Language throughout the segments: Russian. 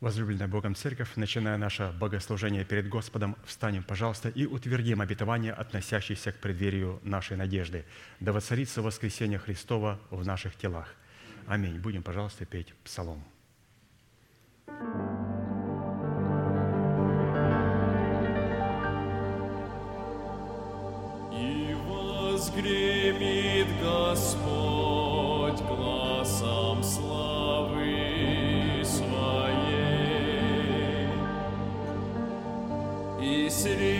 Возлюбленная Богом Церковь, начиная наше богослужение перед Господом, встанем, пожалуйста, и утвердим обетование, относящееся к преддверию нашей надежды. Да воцарится воскресение Христова в наших телах. Аминь. Будем, пожалуйста, петь псалом. И you возгремит Господь глазом славы. city.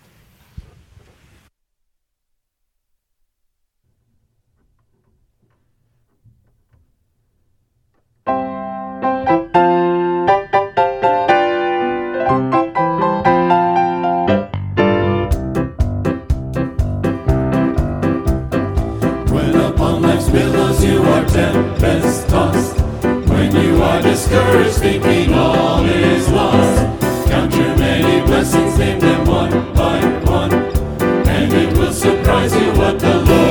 Discouraged, thinking all is lost, count your many blessings, name them one by one, and it will surprise you what the Lord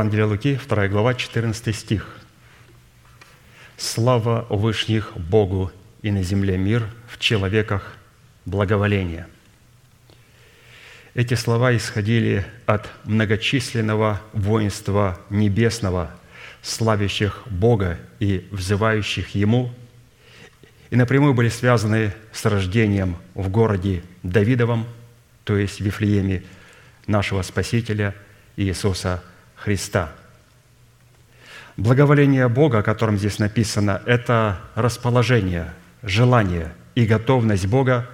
Евангелие Луки, 2 глава, 14 стих. «Слава Вышних Богу и на земле мир, в человеках благоволение». Эти слова исходили от многочисленного воинства небесного, славящих Бога и взывающих Ему, и напрямую были связаны с рождением в городе Давидовом, то есть в Вифлееме, нашего Спасителя Иисуса Христа. Благоволение Бога, о котором здесь написано, это расположение, желание и готовность Бога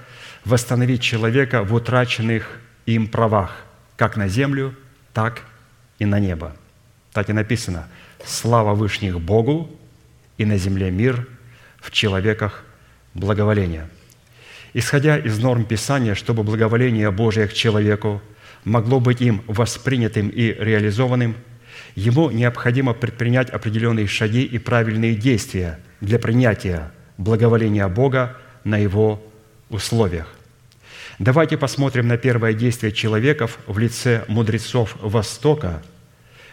восстановить человека в утраченных им правах, как на землю, так и на небо. Так и написано «Слава Вышних Богу и на земле мир, в человеках благоволение». Исходя из норм Писания, чтобы благоволение Божие к человеку могло быть им воспринятым и реализованным, ему необходимо предпринять определенные шаги и правильные действия для принятия благоволения Бога на его условиях. Давайте посмотрим на первое действие человеков в лице мудрецов Востока,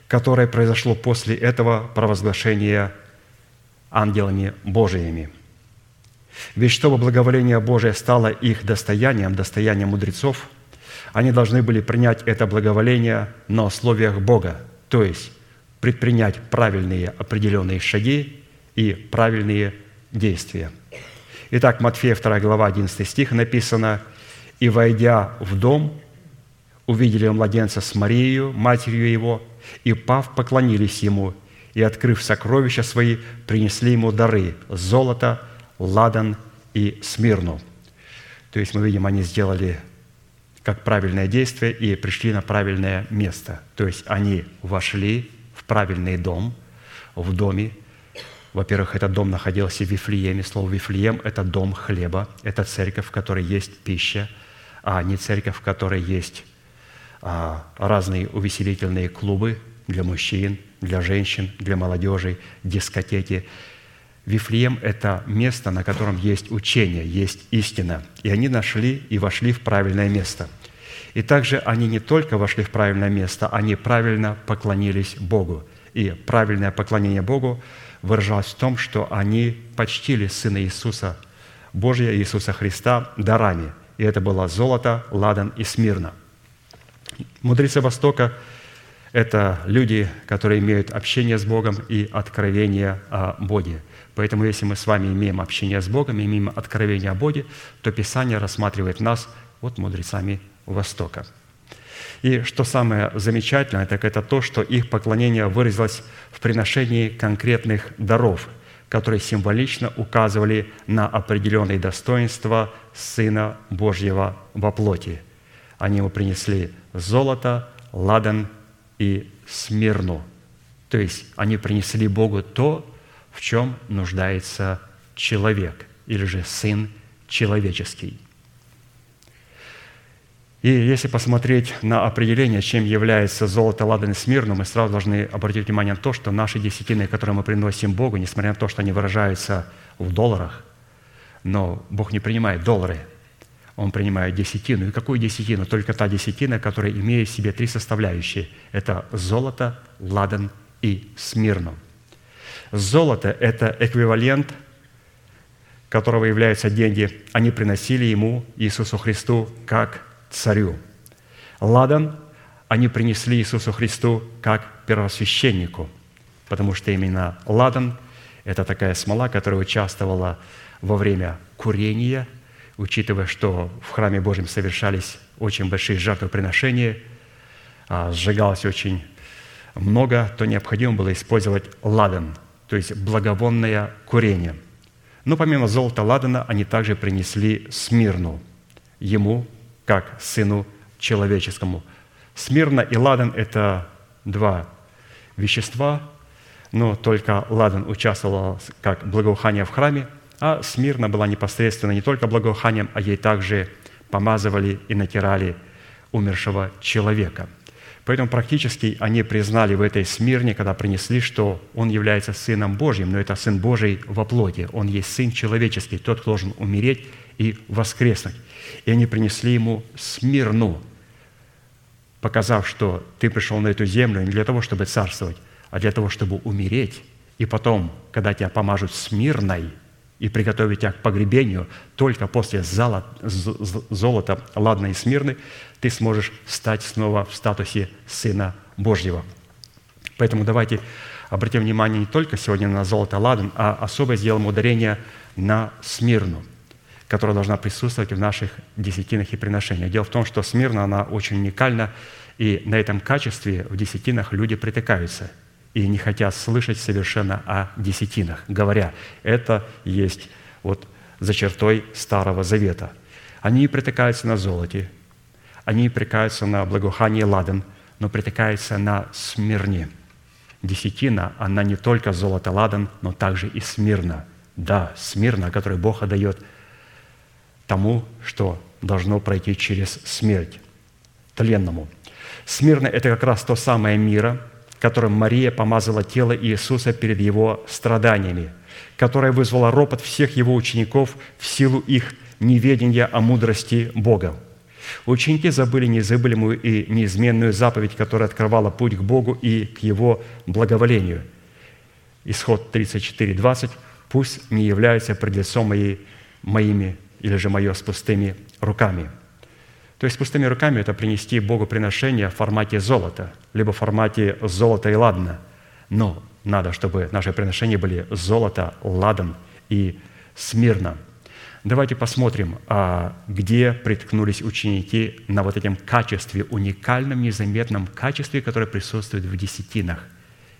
которое произошло после этого провозглашения ангелами Божиими. Ведь чтобы благоволение Божие стало их достоянием, достоянием мудрецов, они должны были принять это благоволение на условиях Бога, то есть предпринять правильные определенные шаги и правильные действия. Итак, Матфея 2 глава 11 стих написано «И, войдя в дом, увидели младенца с Марией, матерью его, и, пав, поклонились ему, и, открыв сокровища свои, принесли ему дары – золото, ладан и смирну». То есть мы видим, они сделали как правильное действие и пришли на правильное место. То есть они вошли в правильный дом, в доме. Во-первых, этот дом находился в Вифлееме. Слово «Вифлеем» – это дом хлеба, это церковь, в которой есть пища, а не церковь, в которой есть а, разные увеселительные клубы для мужчин, для женщин, для молодежи, дискотеки. Вифлеем – это место, на котором есть учение, есть истина. И они нашли и вошли в правильное место. И также они не только вошли в правильное место, они правильно поклонились Богу. И правильное поклонение Богу выражалось в том, что они почтили Сына Иисуса, Божия Иисуса Христа дарами. И это было золото, ладан и смирно. Мудрецы Востока – это люди, которые имеют общение с Богом и откровение о Боге. Поэтому, если мы с вами имеем общение с Богом, имеем откровение о Боге, то Писание рассматривает нас вот мудрецами Востока. И что самое замечательное, так это то, что их поклонение выразилось в приношении конкретных даров, которые символично указывали на определенные достоинства Сына Божьего во плоти. Они ему принесли золото, ладан и смирну. То есть они принесли Богу то, в чем нуждается человек, или же Сын человеческий. И если посмотреть на определение, чем является золото, ладан и смирну, мы сразу должны обратить внимание на то, что наши десятины, которые мы приносим Богу, несмотря на то, что они выражаются в долларах, но Бог не принимает доллары, Он принимает десятину. И какую десятину? Только та десятина, которая имеет в себе три составляющие. Это золото, ладан и смирну. Золото – это эквивалент, которого являются деньги. Они приносили Ему, Иисусу Христу, как царю. Ладан они принесли Иисусу Христу как первосвященнику, потому что именно ладан – это такая смола, которая участвовала во время курения, учитывая, что в храме Божьем совершались очень большие жертвоприношения, а сжигалось очень много, то необходимо было использовать ладан, то есть благовонное курение. Но помимо золота ладана они также принесли смирну ему, как сыну человеческому. Смирна и ладан – это два вещества, но только ладан участвовал как благоухание в храме, а смирна была непосредственно не только благоуханием, а ей также помазывали и натирали умершего человека. Поэтому практически они признали в этой смирне, когда принесли, что он является Сыном Божьим, но это Сын Божий во плоти. Он есть Сын человеческий, тот, кто должен умереть и воскреснуть. И они принесли ему смирну, показав, что ты пришел на эту землю не для того, чтобы царствовать, а для того, чтобы умереть. И потом, когда тебя помажут смирной и приготовить тебя к погребению, только после золота, ладной и смирны, ты сможешь стать снова в статусе Сына Божьего. Поэтому давайте обратим внимание не только сегодня на золото ладан, а особо сделаем ударение на смирну – которая должна присутствовать в наших десятинах и приношениях. Дело в том, что смирно она очень уникальна, и на этом качестве в десятинах люди притыкаются и не хотят слышать совершенно о десятинах, говоря, это есть вот за чертой Старого Завета. Они притыкаются на золоте, они притыкаются на благоухание ладан, но притыкаются на смирне. Десятина, она не только золото ладан, но также и смирна. Да, смирна, которую Бог отдает – тому, что должно пройти через смерть, тленному. Смирно – это как раз то самое мира, которым Мария помазала тело Иисуса перед его страданиями, которое вызвало ропот всех его учеников в силу их неведения о мудрости Бога. Ученики забыли незабылимую и неизменную заповедь, которая открывала путь к Богу и к Его благоволению. Исход 34, 20. «Пусть не являются пред лицом моими или же мое с пустыми руками. То есть пустыми руками это принести Богу приношение в формате золота, либо в формате золота и ладна. Но надо, чтобы наши приношения были золото, ладан и смирно. Давайте посмотрим, а где приткнулись ученики на вот этом качестве, уникальном, незаметном качестве, которое присутствует в десятинах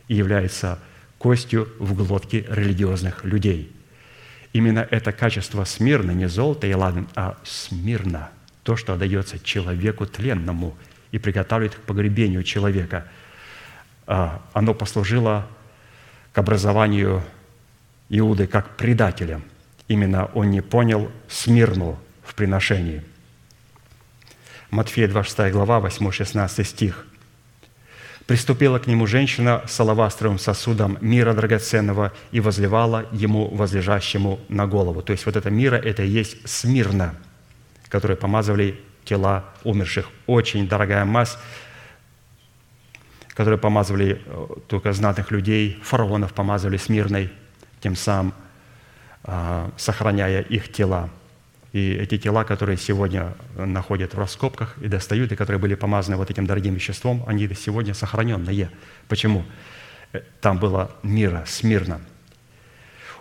и является костью в глотке религиозных людей – Именно это качество смирно, не золото и ладан, а смирно, то, что отдается человеку тленному и приготавливает к погребению человека. А, оно послужило к образованию Иуды как предателя. Именно он не понял смирну в приношении. Матфея 26 глава, 8-16 стих – Приступила к нему женщина с алавастровым сосудом мира драгоценного и возливала ему, возлежащему на голову. То есть вот это мира – это и есть смирно, которые помазывали тела умерших. Очень дорогая мазь, которые помазывали э, только знатных людей, фараонов помазывали смирной, тем самым а, сохраняя их тела – и эти тела, которые сегодня находят в раскопках и достают, и которые были помазаны вот этим дорогим веществом, они сегодня сохраненные. Почему? Э, там было мира, смирно.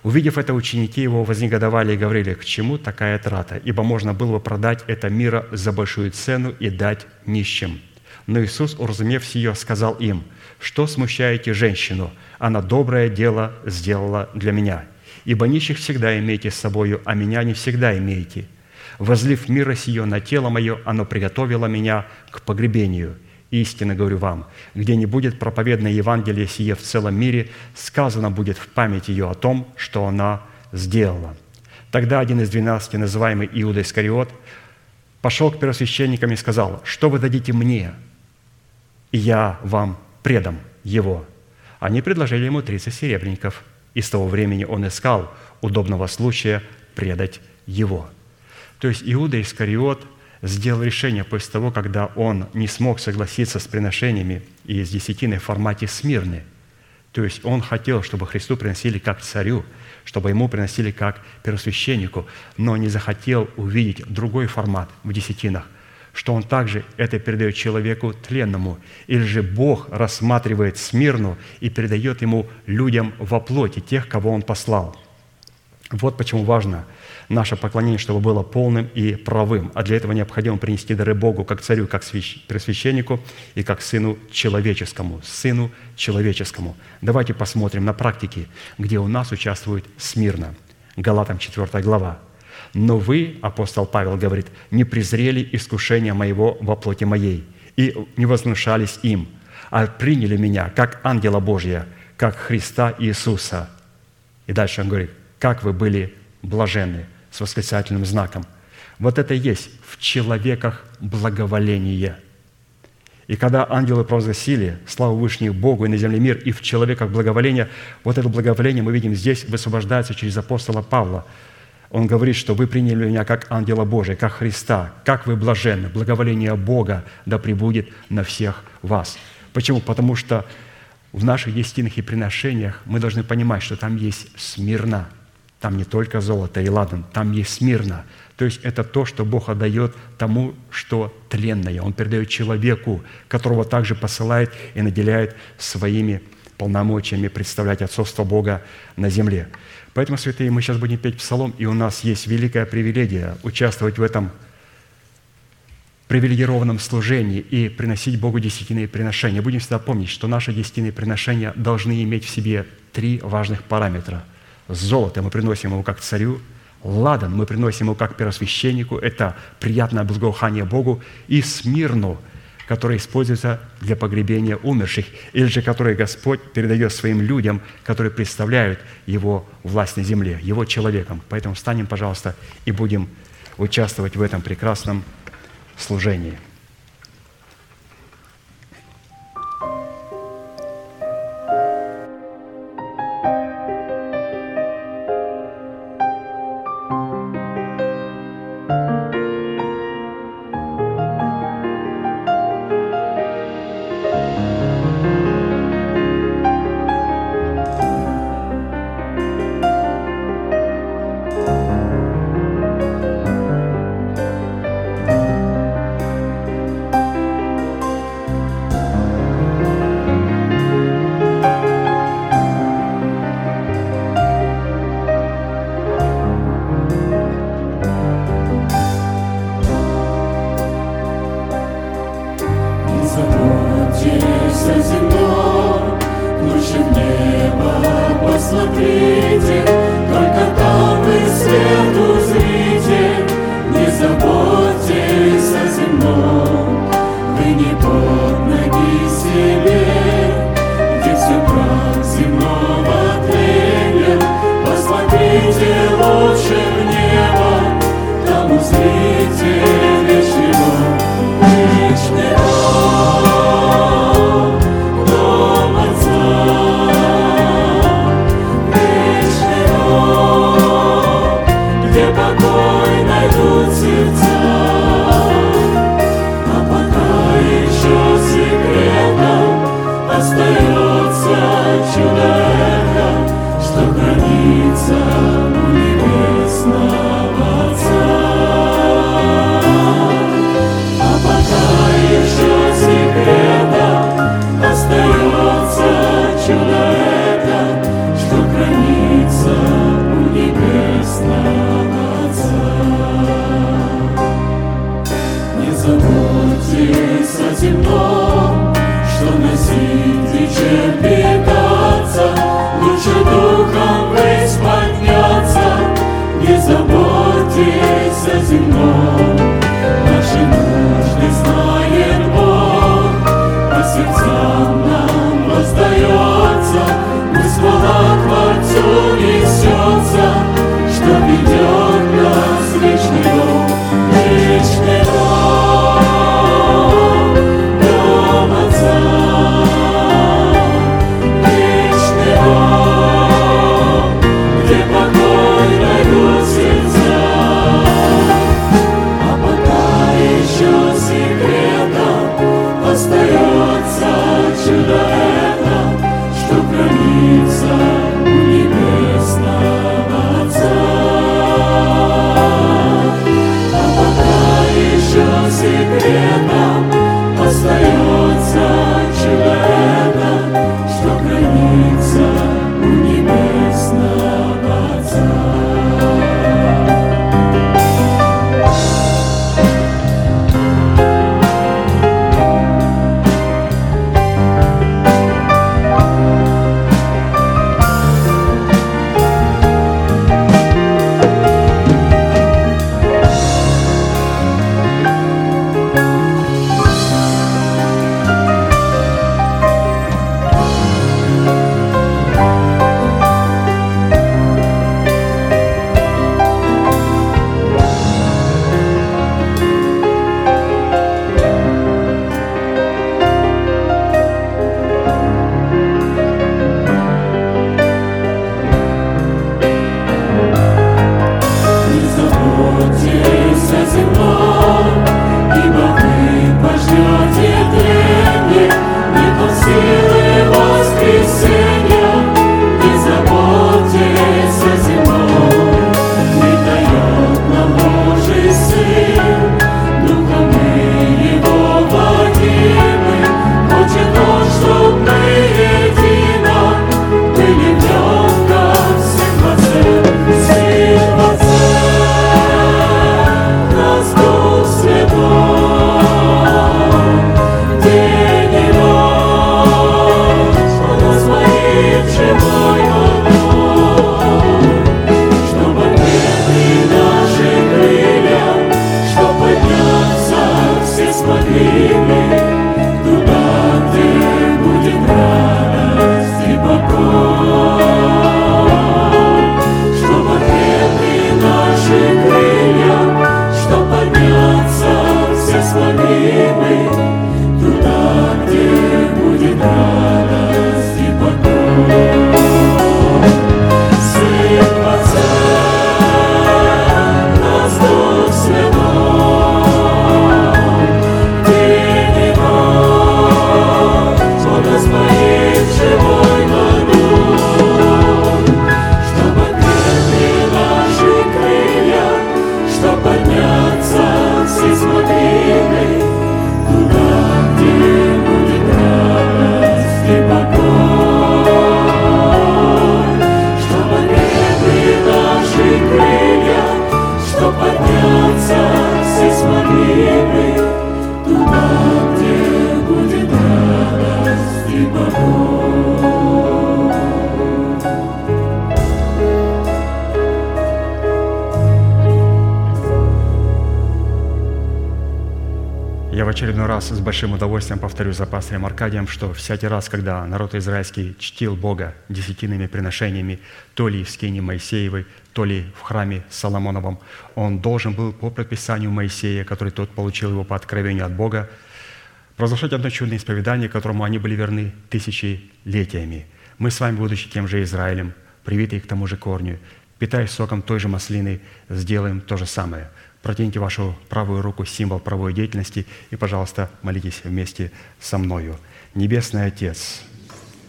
Увидев это, ученики его вознегодовали и говорили, к чему такая трата? Ибо можно было бы продать это мира за большую цену и дать нищим. Но Иисус, уразумев сие, сказал им, что смущаете женщину? Она доброе дело сделала для меня. Ибо нищих всегда имеете с собою, а меня не всегда имеете. Возлив мира сие на тело мое, оно приготовило меня к погребению. Истинно говорю вам, где не будет проповедное Евангелие сие в целом мире, сказано будет в память ее о том, что она сделала». Тогда один из двенадцати, называемый Иуда Искариот, пошел к первосвященникам и сказал, что вы дадите мне, и я вам предам его. Они предложили ему 30 серебряников, и с того времени он искал удобного случая предать его. То есть Иуда Искариот сделал решение после того, когда он не смог согласиться с приношениями и с десятиной в формате смирны. То есть он хотел, чтобы Христу приносили как царю, чтобы ему приносили как первосвященнику, но не захотел увидеть другой формат в десятинах, что он также это передает человеку тленному, или же Бог рассматривает смирну и передает ему людям во плоти, тех, кого он послал. Вот почему важно – наше поклонение, чтобы было полным и правым. А для этого необходимо принести дары Богу как царю, как пресвященнику и как сыну человеческому. Сыну человеческому. Давайте посмотрим на практике, где у нас участвует смирно. Галатам 4 глава. «Но вы, апостол Павел говорит, не презрели искушения моего во плоти моей и не вознушались им, а приняли меня как ангела Божия, как Христа Иисуса». И дальше он говорит, как вы были блаженны с восклицательным знаком. Вот это и есть в человеках благоволение. И когда ангелы провозгласили славу Вышних Богу и на земле мир, и в человеках благоволение, вот это благоволение мы видим здесь высвобождается через апостола Павла. Он говорит, что вы приняли меня как ангела Божия, как Христа, как вы блаженны. Благоволение Бога да пребудет на всех вас. Почему? Потому что в наших десятинах и приношениях мы должны понимать, что там есть смирна – там не только золото и ладан, там есть смирно. То есть это то, что Бог отдает тому, что тленное. Он передает человеку, которого также посылает и наделяет своими полномочиями представлять отцовство Бога на земле. Поэтому, святые, мы сейчас будем петь псалом, и у нас есть великая привилегия участвовать в этом привилегированном служении и приносить Богу десятинные приношения. Будем всегда помнить, что наши десятинные приношения должны иметь в себе три важных параметра – Золото мы приносим ему как царю, ладан мы приносим ему как первосвященнику, это приятное благоухание Богу, и смирну, которое используется для погребения умерших, или же которое Господь передает своим людям, которые представляют Его власть на земле, Его человеком. Поэтому встанем, пожалуйста, и будем участвовать в этом прекрасном служении. Раз с большим удовольствием повторю за пастырем Аркадием, что всякий раз, когда народ израильский чтил Бога десятинными приношениями, то ли в скине Моисеевой, то ли в храме Соломоновом, он должен был по предписанию Моисея, который тот получил его по откровению от Бога, разрушать одно чудное исповедание, которому они были верны тысячелетиями. Мы с вами, будучи тем же Израилем, привитые к тому же корню, питаясь соком той же маслины, сделаем то же самое. Протяните вашу правую руку, символ правой деятельности, и, пожалуйста, молитесь вместе со мною. Небесный Отец,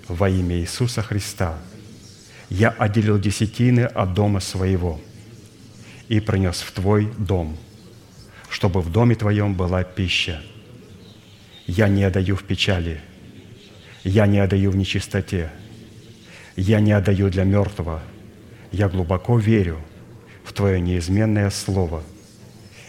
во имя Иисуса Христа, я отделил десятины от дома своего и принес в Твой дом, чтобы в доме Твоем была пища – я не отдаю в печали, я не отдаю в нечистоте, я не отдаю для мертвого, я глубоко верю в Твое неизменное Слово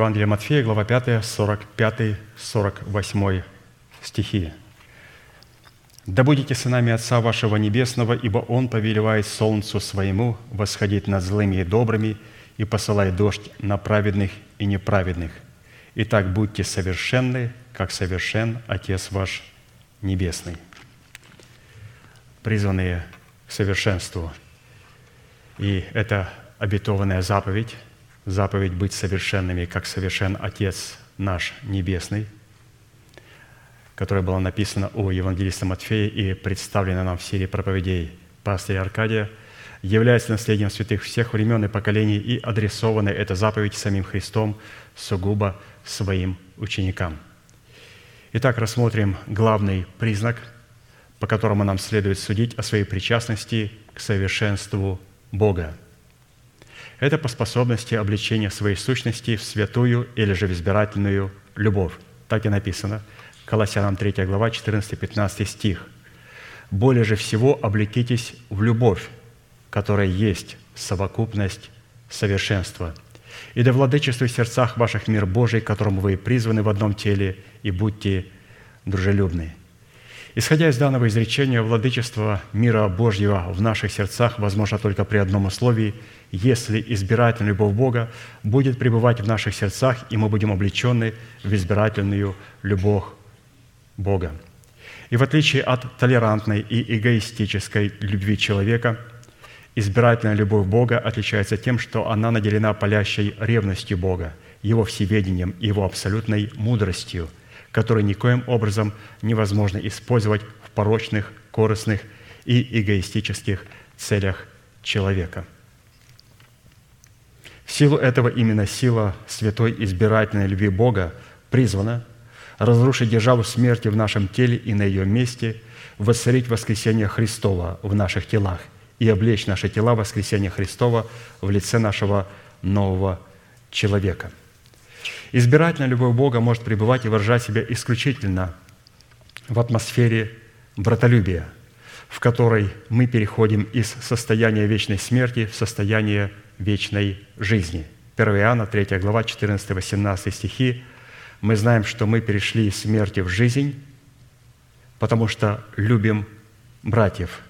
Евангелие Матфея, глава 5, 45-48 стихи. «Да будете сынами Отца вашего Небесного, ибо Он повелевает солнцу своему восходить над злыми и добрыми и посылает дождь на праведных и неправедных. Итак, будьте совершенны, как совершен Отец ваш Небесный». Призванные к совершенству. И это обетованная заповедь, заповедь быть совершенными, как совершен Отец наш Небесный, которая была написана у евангелиста Матфея и представлена нам в серии проповедей пастыря Аркадия, является наследием святых всех времен и поколений и адресована эта заповедь самим Христом сугубо своим ученикам. Итак, рассмотрим главный признак, по которому нам следует судить о своей причастности к совершенству Бога – это по способности обличения своей сущности в святую или же в избирательную любовь. Так и написано. Колоссянам 3 глава, 14-15 стих. «Более же всего облекитесь в любовь, которая есть совокупность совершенства. И да владычествует в сердцах ваших мир Божий, которому вы призваны в одном теле, и будьте дружелюбны». Исходя из данного изречения, владычество мира Божьего в наших сердцах возможно только при одном условии, если избирательная любовь Бога будет пребывать в наших сердцах, и мы будем облечены в избирательную любовь Бога. И в отличие от толерантной и эгоистической любви человека, избирательная любовь Бога отличается тем, что она наделена палящей ревностью Бога, Его всеведением Его абсолютной мудростью, которую никоим образом невозможно использовать в порочных, корыстных и эгоистических целях человека. В силу этого именно сила святой избирательной любви Бога призвана разрушить державу смерти в нашем теле и на ее месте, воцарить воскресение Христова в наших телах и облечь наши тела в воскресение Христова в лице нашего нового человека. Избирательная любовь Бога может пребывать и выражать себя исключительно в атмосфере братолюбия, в которой мы переходим из состояния вечной смерти в состояние вечной жизни. 1 Иоанна, 3 глава, 14-18 стихи. Мы знаем, что мы перешли из смерти в жизнь, потому что любим братьев.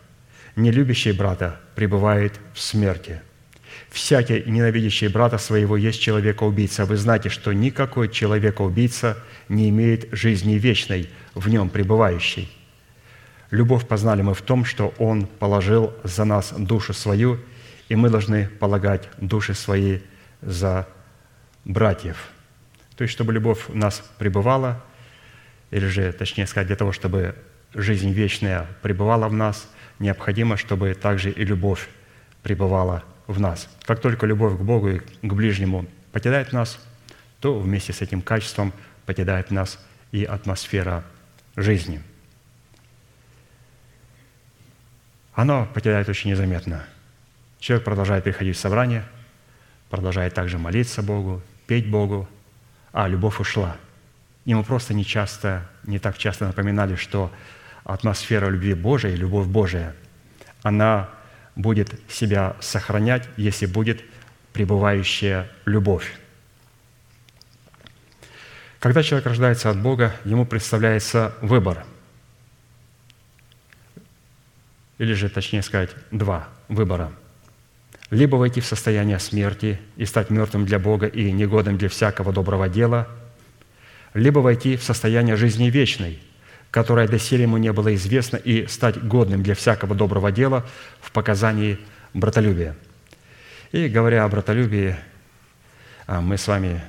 Не любящий брата пребывает в смерти. Всякий, ненавидящий брата своего, есть человека-убийца. Вы знаете, что никакой человека-убийца не имеет жизни вечной, в нем пребывающей. Любовь познали мы в том, что Он положил за нас душу свою, и мы должны полагать души свои за братьев. То есть, чтобы любовь в нас пребывала, или же, точнее сказать, для того, чтобы жизнь вечная пребывала в нас, необходимо, чтобы также и любовь пребывала в нас. Как только любовь к Богу и к ближнему покидает нас, то вместе с этим качеством покидает в нас и атмосфера жизни. Оно покидает очень незаметно. Человек продолжает приходить в собрание, продолжает также молиться Богу, петь Богу, а любовь ушла. Ему просто не часто, не так часто напоминали, что атмосфера любви Божией, любовь Божия, она будет себя сохранять, если будет пребывающая любовь. Когда человек рождается от Бога, ему представляется выбор. Или же, точнее сказать, два выбора. Либо войти в состояние смерти и стать мертвым для Бога и негодным для всякого доброго дела, либо войти в состояние жизни вечной, которое доселе ему не было известно, и стать годным для всякого доброго дела в показании братолюбия. И говоря о братолюбии, а, мы с вами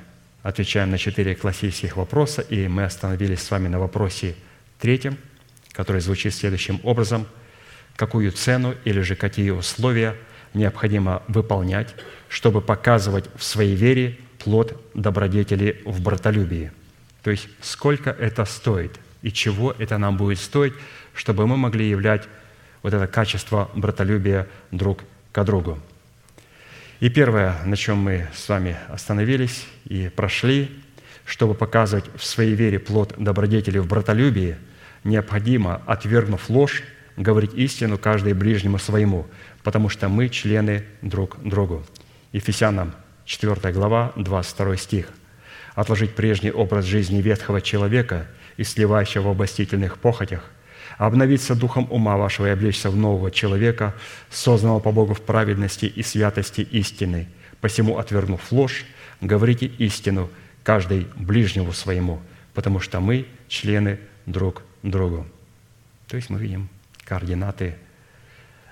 отвечаем на четыре классических вопроса, и мы остановились с вами на вопросе третьем, который звучит следующим образом. Какую цену или же какие условия необходимо выполнять, чтобы показывать в своей вере плод добродетели в братолюбии? То есть, сколько это стоит и чего это нам будет стоить, чтобы мы могли являть вот это качество братолюбия друг к другу. И первое, на чем мы с вами остановились и прошли, чтобы показывать в своей вере плод добродетели в братолюбии, необходимо, отвергнув ложь, говорить истину каждый ближнему своему, потому что мы члены друг другу. Ефесянам 4 глава, 22 стих. «Отложить прежний образ жизни ветхого человека и сливающего в обостительных похотях – обновиться духом ума вашего и облечься в нового человека, созданного по Богу в праведности и святости истины. Посему, отвергнув ложь, говорите истину каждый ближнему своему, потому что мы члены друг другу». То есть мы видим координаты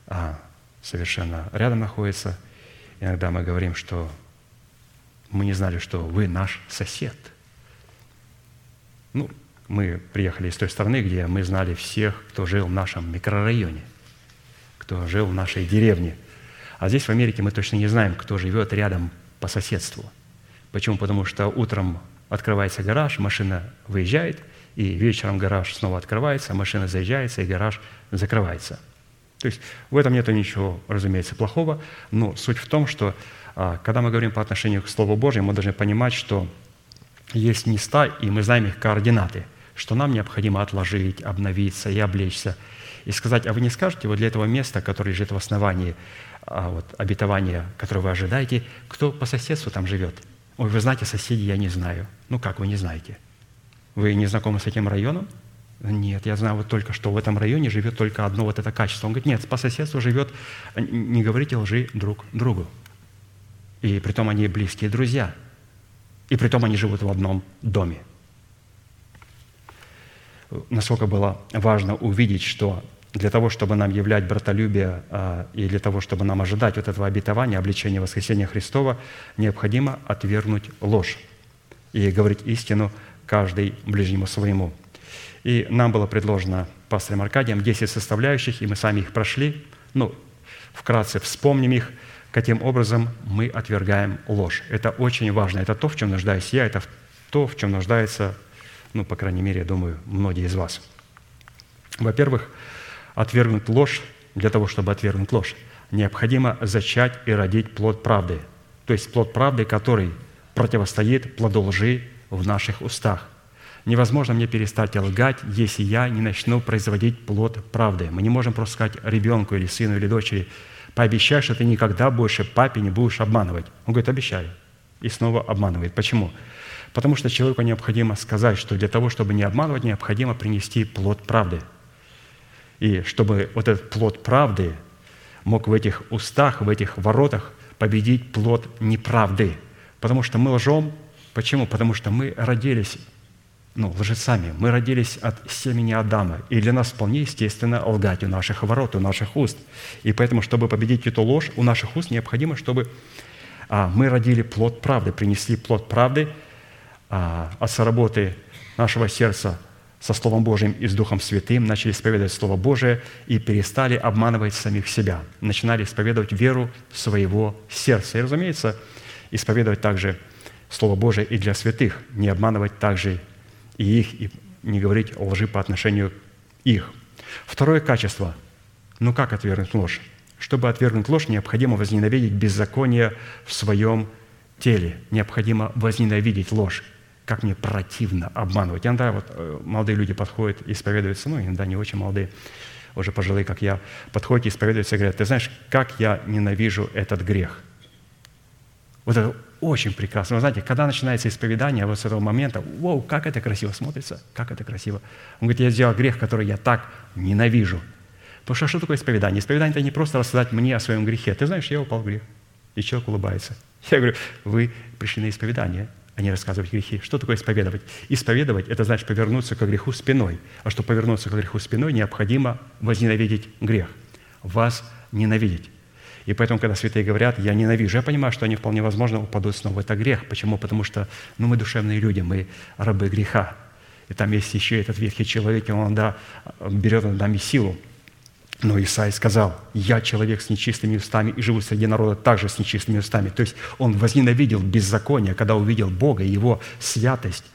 а, совершенно рядом находятся. Иногда мы говорим, что мы не знали, что вы наш сосед. Ну, мы приехали из той страны, где мы знали всех, кто жил в нашем микрорайоне, кто жил в нашей деревне. А здесь, в Америке, мы точно не знаем, кто живет рядом по соседству. Почему? Потому что утром открывается гараж, машина выезжает, и вечером гараж снова открывается, машина заезжается, и гараж закрывается. То есть в этом нет ничего, разумеется, плохого, но суть в том, что а, когда мы говорим по отношению к Слову Божьему, мы должны понимать, что есть места, и мы знаем их координаты – что нам необходимо отложить, обновиться и облечься. И сказать, а вы не скажете вот для этого места, которое лежит в основании а, вот, обетования, которое вы ожидаете, кто по соседству там живет? Ой, вы знаете, соседи я не знаю. Ну как вы не знаете? Вы не знакомы с этим районом? Нет, я знаю вот только, что в этом районе живет только одно вот это качество. Он говорит, нет, по соседству живет, не говорите лжи друг другу. И притом они близкие друзья. И притом они живут в одном доме. Насколько было важно увидеть, что для того, чтобы нам являть братолюбие а, и для того, чтобы нам ожидать вот этого обетования, обличения воскресения Христова, необходимо отвергнуть ложь и говорить истину каждый ближнему своему. И нам было предложено пастором Аркадием 10 составляющих, и мы сами их прошли. Ну, вкратце вспомним их, каким образом мы отвергаем ложь. Это очень важно. Это то, в чем нуждаюсь я, это то, в чем нуждается, ну, по крайней мере, я думаю, многие из вас. Во-первых, отвергнуть ложь, для того, чтобы отвергнуть ложь, необходимо зачать и родить плод правды. То есть плод правды, который противостоит плоду лжи в наших устах. Невозможно мне перестать лгать, если я не начну производить плод правды. Мы не можем просто сказать ребенку или сыну или дочери, пообещай, что ты никогда больше папе не будешь обманывать. Он говорит, обещаю. И снова обманывает. Почему? Потому что человеку необходимо сказать, что для того, чтобы не обманывать, необходимо принести плод правды. И чтобы вот этот плод правды мог в этих устах, в этих воротах победить плод неправды. Потому что мы лжем. Почему? Потому что мы родились ну, лжецами. Мы родились от семени Адама. И для нас вполне естественно лгать у наших ворот, у наших уст. И поэтому, чтобы победить эту ложь, у наших уст необходимо, чтобы а, мы родили плод правды, принесли плод правды от соработы нашего сердца со Словом Божьим и с Духом Святым, начали исповедовать Слово Божие и перестали обманывать самих себя. Начинали исповедовать веру своего сердца. И, разумеется, исповедовать также Слово Божие и для святых, не обманывать также и их, и не говорить о лжи по отношению их. Второе качество. Ну как отвергнуть ложь? Чтобы отвергнуть ложь, необходимо возненавидеть беззаконие в своем теле. Необходимо возненавидеть ложь. Как мне противно обманывать. Иногда вот э, молодые люди подходят, исповедуются, ну, иногда не очень молодые, уже пожилые, как я, подходят и исповедуются и говорят, ты знаешь, как я ненавижу этот грех. Вот это очень прекрасно. Вы знаете, когда начинается исповедание, вот с этого момента, вау, как это красиво смотрится, как это красиво. Он говорит, я сделал грех, который я так ненавижу. Потому что что такое исповедание? Исповедание – это не просто рассказать мне о своем грехе. Ты знаешь, я упал в грех. И человек улыбается. Я говорю, вы пришли на исповедание, а не рассказывать грехи. Что такое исповедовать? Исповедовать – это значит повернуться к греху спиной. А чтобы повернуться к греху спиной, необходимо возненавидеть грех. Вас ненавидеть. И поэтому, когда святые говорят, я ненавижу, я понимаю, что они вполне возможно упадут снова в это грех. Почему? Потому что ну, мы душевные люди, мы рабы греха. И там есть еще этот ветхий человек, и он да, берет над нами силу. Но Исаия сказал, «Я человек с нечистыми устами и живу среди народа также с нечистыми устами». То есть он возненавидел беззаконие, когда увидел Бога, Его святость,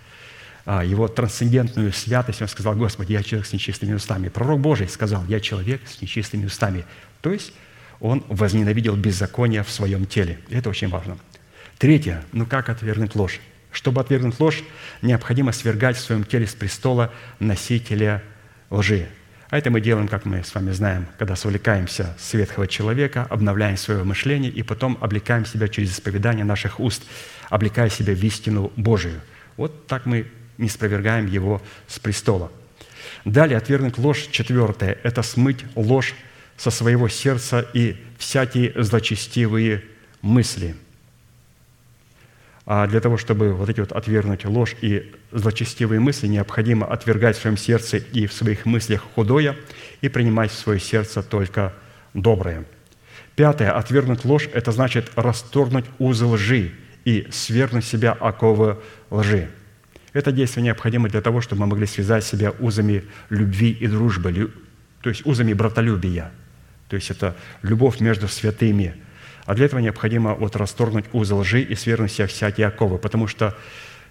а, Его трансцендентную святость. Он сказал, «Господи, я человек с нечистыми устами». Пророк Божий сказал, «Я человек с нечистыми устами». То есть он возненавидел беззаконие в своем теле. И это очень важно. Третье. Ну как отвергнуть ложь? Чтобы отвергнуть ложь, необходимо свергать в своем теле с престола носителя лжи. А это мы делаем, как мы с вами знаем, когда свлекаемся с ветхого человека, обновляем свое мышление и потом облекаем себя через исповедание наших уст, облекая себя в истину Божию. Вот так мы не спровергаем его с престола. Далее, отвергнуть ложь, четвертое – это смыть ложь со своего сердца и всякие злочестивые мысли. А для того, чтобы вот эти вот отвергнуть ложь и злочестивые мысли, необходимо отвергать в своем сердце и в своих мыслях худое и принимать в свое сердце только доброе. Пятое. Отвергнуть ложь – это значит расторгнуть узы лжи и свергнуть себя оковы лжи. Это действие необходимо для того, чтобы мы могли связать себя узами любви и дружбы, то есть узами братолюбия – то есть это любовь между святыми. А для этого необходимо вот расторгнуть узел лжи и свергнуть себя всякие оковы, потому что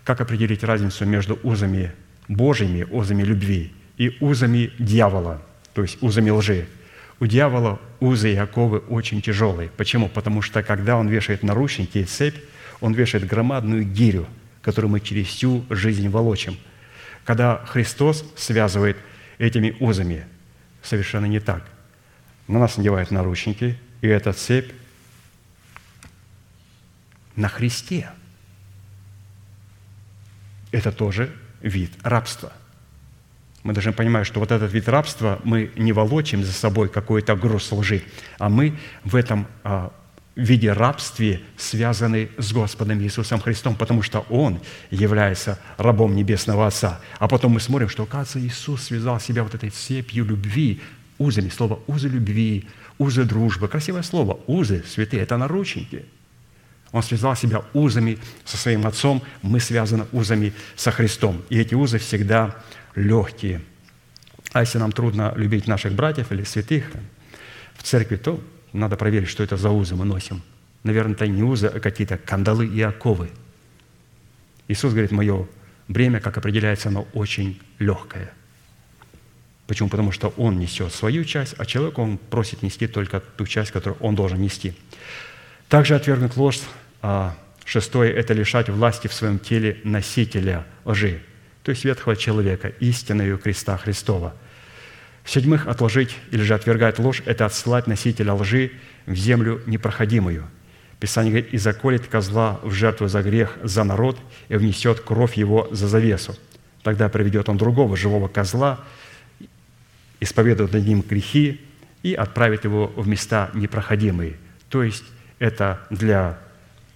как определить разницу между узами Божьими, узами любви и узами дьявола, то есть узами лжи? У дьявола узы и оковы очень тяжелые. Почему? Потому что когда он вешает наручники и цепь, он вешает громадную гирю, которую мы через всю жизнь волочим. Когда Христос связывает этими узами, совершенно не так на нас надевают наручники, и эта цепь на Христе. Это тоже вид рабства. Мы должны понимать, что вот этот вид рабства мы не волочим за собой какой-то груз лжи, а мы в этом а, в виде рабстве связаны с Господом Иисусом Христом, потому что Он является рабом Небесного Отца. А потом мы смотрим, что, оказывается, Иисус связал себя вот этой цепью любви, узами, слово «узы любви», «узы дружбы». Красивое слово «узы», святые, это наручники. Он связал себя узами со своим Отцом, мы связаны узами со Христом. И эти узы всегда легкие. А если нам трудно любить наших братьев или святых в церкви, то надо проверить, что это за узы мы носим. Наверное, это не узы, а какие-то кандалы и оковы. Иисус говорит, мое бремя, как определяется, оно очень легкое. Почему? Потому что Он несет свою часть, а человек Он просит нести только ту часть, которую он должен нести. Также отвергнуть ложь. А шестое – это лишать власти в своем теле носителя лжи, то есть ветхого человека, истинную креста Христова – в-седьмых, отложить или же отвергать ложь – это отсылать носителя лжи в землю непроходимую. Писание говорит, «И заколет козла в жертву за грех за народ, и внесет кровь его за завесу. Тогда приведет он другого живого козла, исповедует над ним грехи и отправит его в места непроходимые». То есть это для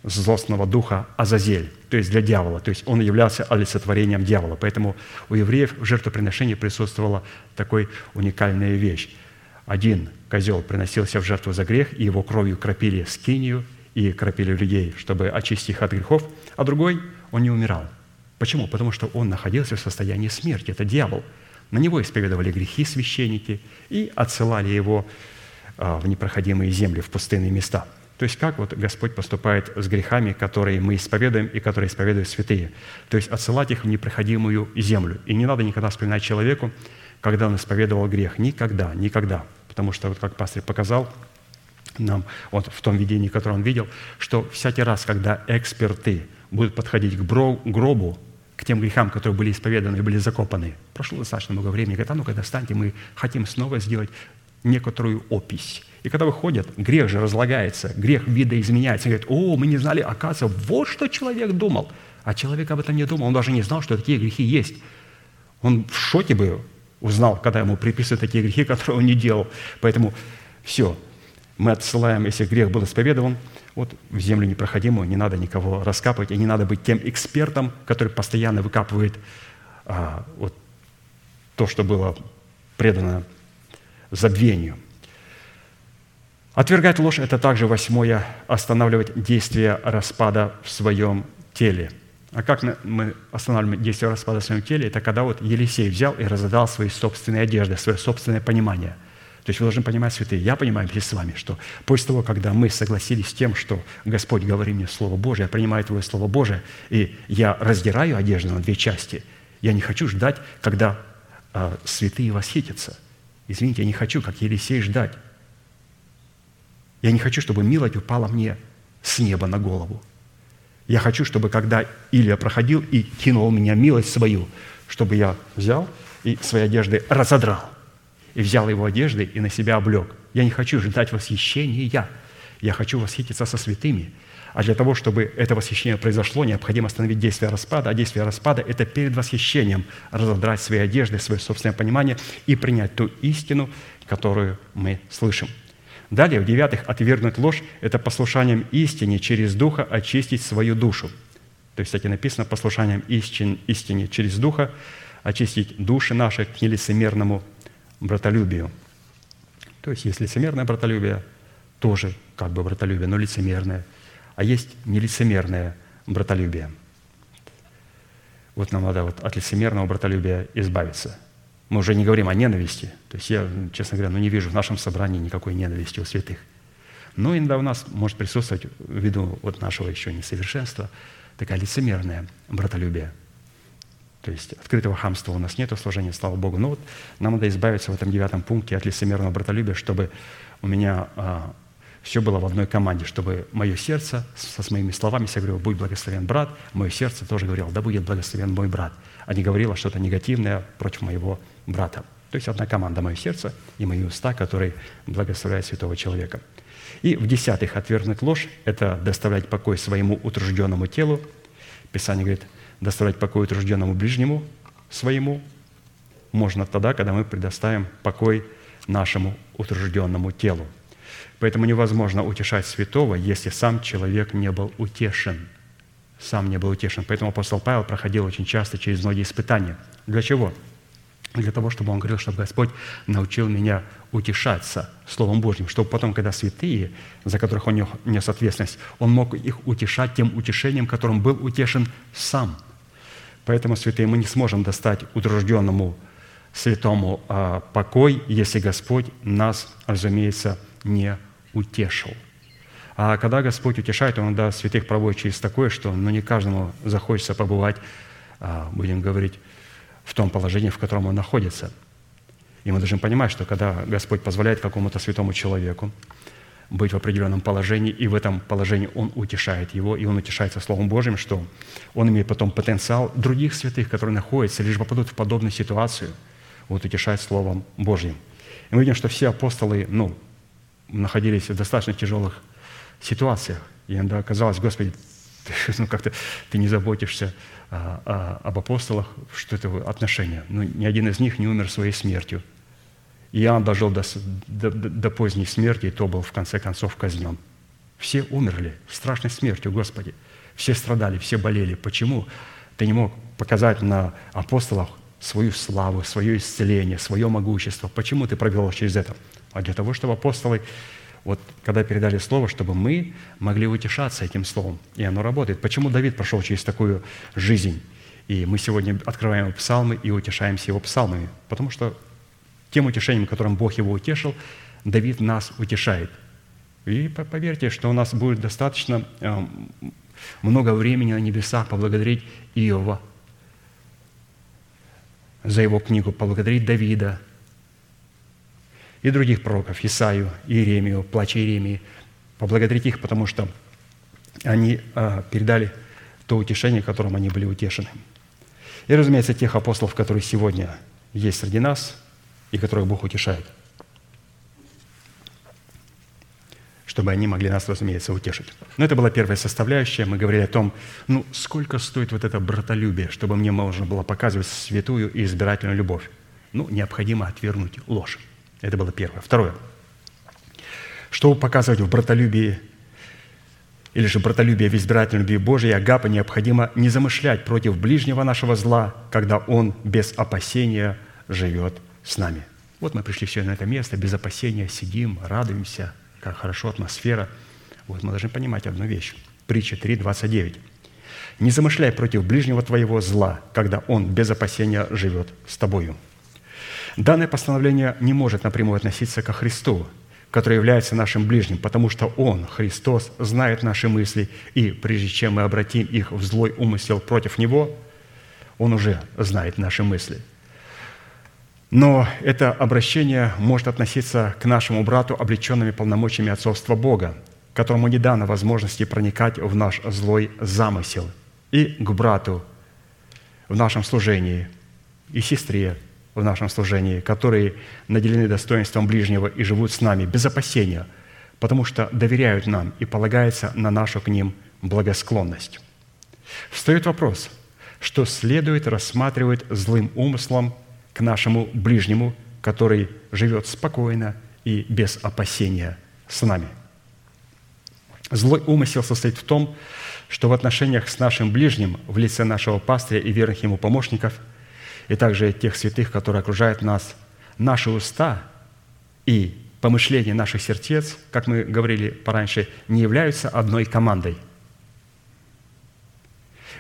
злостного духа Азазель, то есть для дьявола. То есть он являлся олицетворением дьявола. Поэтому у евреев в жертвоприношении присутствовала такой уникальная вещь. Один козел приносился в жертву за грех, и его кровью кропили скинию и кропили людей, чтобы очистить их от грехов, а другой, он не умирал. Почему? Потому что он находился в состоянии смерти. Это дьявол. На него исповедовали грехи священники и отсылали его а, в непроходимые земли, в пустынные места – то есть как вот Господь поступает с грехами, которые мы исповедуем и которые исповедуют святые. То есть отсылать их в непроходимую землю. И не надо никогда вспоминать человеку, когда он исповедовал грех. Никогда, никогда. Потому что, вот как пастор показал нам вот в том видении, которое он видел, что всякий раз, когда эксперты будут подходить к гробу, к тем грехам, которые были исповеданы и были закопаны. Прошло достаточно много времени. Говорит, а ну-ка, достаньте, мы хотим снова сделать некоторую опись. И когда выходят, грех же разлагается, грех видоизменяется. И о, мы не знали, оказывается, вот что человек думал. А человек об этом не думал, он даже не знал, что такие грехи есть. Он в шоке бы узнал, когда ему приписывают такие грехи, которые он не делал. Поэтому все, мы отсылаем, если грех был исповедован, вот в землю непроходимую, не надо никого раскапывать, и не надо быть тем экспертом, который постоянно выкапывает а, вот, то, что было предано забвению. Отвергать ложь – это также восьмое – останавливать действие распада в своем теле. А как мы останавливаем действие распада в своем теле? Это когда вот Елисей взял и разодал свои собственные одежды, свое собственное понимание. То есть вы должны понимать, святые, я понимаю вместе с вами, что после того, когда мы согласились с тем, что Господь, говори мне Слово Божие, я принимаю Твое Слово Божие, и я раздираю одежду на две части, я не хочу ждать, когда а, святые восхитятся – Извините, я не хочу, как Елисей, ждать. Я не хочу, чтобы милость упала мне с неба на голову. Я хочу, чтобы когда Илья проходил и кинул меня милость свою, чтобы я взял и свои одежды разодрал, и взял его одежды и на себя облег. Я не хочу ждать восхищения. Я хочу восхититься со святыми – а для того, чтобы это восхищение произошло, необходимо остановить действие распада. А действие распада – это перед восхищением разодрать свои одежды, свое собственное понимание и принять ту истину, которую мы слышим. Далее, в-девятых, отвергнуть ложь – это послушанием истине через Духа очистить свою душу. То есть, кстати, написано послушанием истин, истине через Духа очистить души наши к нелицемерному братолюбию. То есть, есть лицемерное братолюбие, тоже как бы братолюбие, но лицемерное – а есть нелицемерное братолюбие. Вот нам надо вот от лицемерного братолюбия избавиться. Мы уже не говорим о ненависти. То есть я, честно говоря, ну не вижу в нашем собрании никакой ненависти у святых. Но иногда у нас может присутствовать, ввиду вот нашего еще несовершенства, такая лицемерная братолюбие. То есть открытого хамства у нас нет, служения, слава Богу. Но вот нам надо избавиться в этом девятом пункте от лицемерного братолюбия, чтобы у меня а, все было в одной команде, чтобы мое сердце со моими словами, я говорил, будь благословен брат, мое сердце тоже говорило, да будет благословен мой брат, а не говорило что-то негативное против моего брата. То есть одна команда, мое сердце и мои уста, которые благословляют святого человека. И в-десятых, отвергнуть ложь – это доставлять покой своему утружденному телу. Писание говорит, доставлять покой утружденному ближнему своему можно тогда, когда мы предоставим покой нашему утружденному телу – Поэтому невозможно утешать святого, если сам человек не был утешен. Сам не был утешен. Поэтому апостол Павел проходил очень часто через многие испытания. Для чего? Для того, чтобы он говорил, чтобы Господь научил меня утешаться Словом Божьим, чтобы потом, когда святые, за которых он нес ответственность, он мог их утешать тем утешением, которым был утешен сам. Поэтому, святые, мы не сможем достать утружденному святому а, покой, если Господь нас, разумеется, не утешил. А когда Господь утешает, Он иногда святых проводит через такое, что ну, не каждому захочется побывать, а, будем говорить, в том положении, в котором он находится. И мы должны понимать, что когда Господь позволяет какому-то святому человеку быть в определенном положении, и в этом положении Он утешает его, и он утешается Словом Божьим, что он имеет потом потенциал других святых, которые находятся, лишь попадут в подобную ситуацию, вот утешать Словом Божьим. И мы видим, что все апостолы, ну, находились в достаточно тяжелых ситуациях. И иногда казалось, Господи, ты, ну, как-то ты не заботишься а, а, об апостолах, что это отношения. Ну, ни один из них не умер своей смертью. И Иоанн дожил до, до, до поздней смерти, и то был в конце концов казнен. Все умерли страшной смертью, Господи. Все страдали, все болели. Почему ты не мог показать на апостолах свою славу, свое исцеление, свое могущество? Почему ты провел через это? А для того, чтобы апостолы, вот когда передали слово, чтобы мы могли утешаться этим словом. И оно работает. Почему Давид прошел через такую жизнь? И мы сегодня открываем псалмы и утешаемся его псалмами. Потому что тем утешением, которым Бог его утешил, Давид нас утешает. И поверьте, что у нас будет достаточно эм, много времени на небесах поблагодарить Иова за его книгу, поблагодарить Давида и других пророков, Исаию, Иеремию, плач Иеремии, поблагодарить их, потому что они а, передали то утешение, которым они были утешены. И, разумеется, тех апостолов, которые сегодня есть среди нас и которых Бог утешает – чтобы они могли нас, разумеется, утешить. Но это была первая составляющая. Мы говорили о том, ну, сколько стоит вот это братолюбие, чтобы мне можно было показывать святую и избирательную любовь. Ну, необходимо отвергнуть ложь. Это было первое. Второе. Чтобы показывать в братолюбии или же братолюбие в избирательной любви Божией, Агапа необходимо не замышлять против ближнего нашего зла, когда он без опасения живет с нами. Вот мы пришли все на это место, без опасения сидим, радуемся – как хорошо атмосфера. Вот мы должны понимать одну вещь. Притча 3.29. «Не замышляй против ближнего твоего зла, когда он без опасения живет с тобою». Данное постановление не может напрямую относиться ко Христу, который является нашим ближним, потому что Он, Христос, знает наши мысли, и прежде чем мы обратим их в злой умысел против Него, Он уже знает наши мысли – но это обращение может относиться к нашему брату, облеченными полномочиями отцовства Бога, которому не дано возможности проникать в наш злой замысел, и к брату в нашем служении, и сестре в нашем служении, которые наделены достоинством ближнего и живут с нами без опасения, потому что доверяют нам и полагаются на нашу к ним благосклонность. Встает вопрос, что следует рассматривать злым умыслом – к нашему ближнему, который живет спокойно и без опасения с нами. Злой умысел состоит в том, что в отношениях с нашим ближним в лице нашего пастыря и верных ему помощников, и также тех святых, которые окружают нас, наши уста и помышления наших сердец, как мы говорили пораньше, не являются одной командой –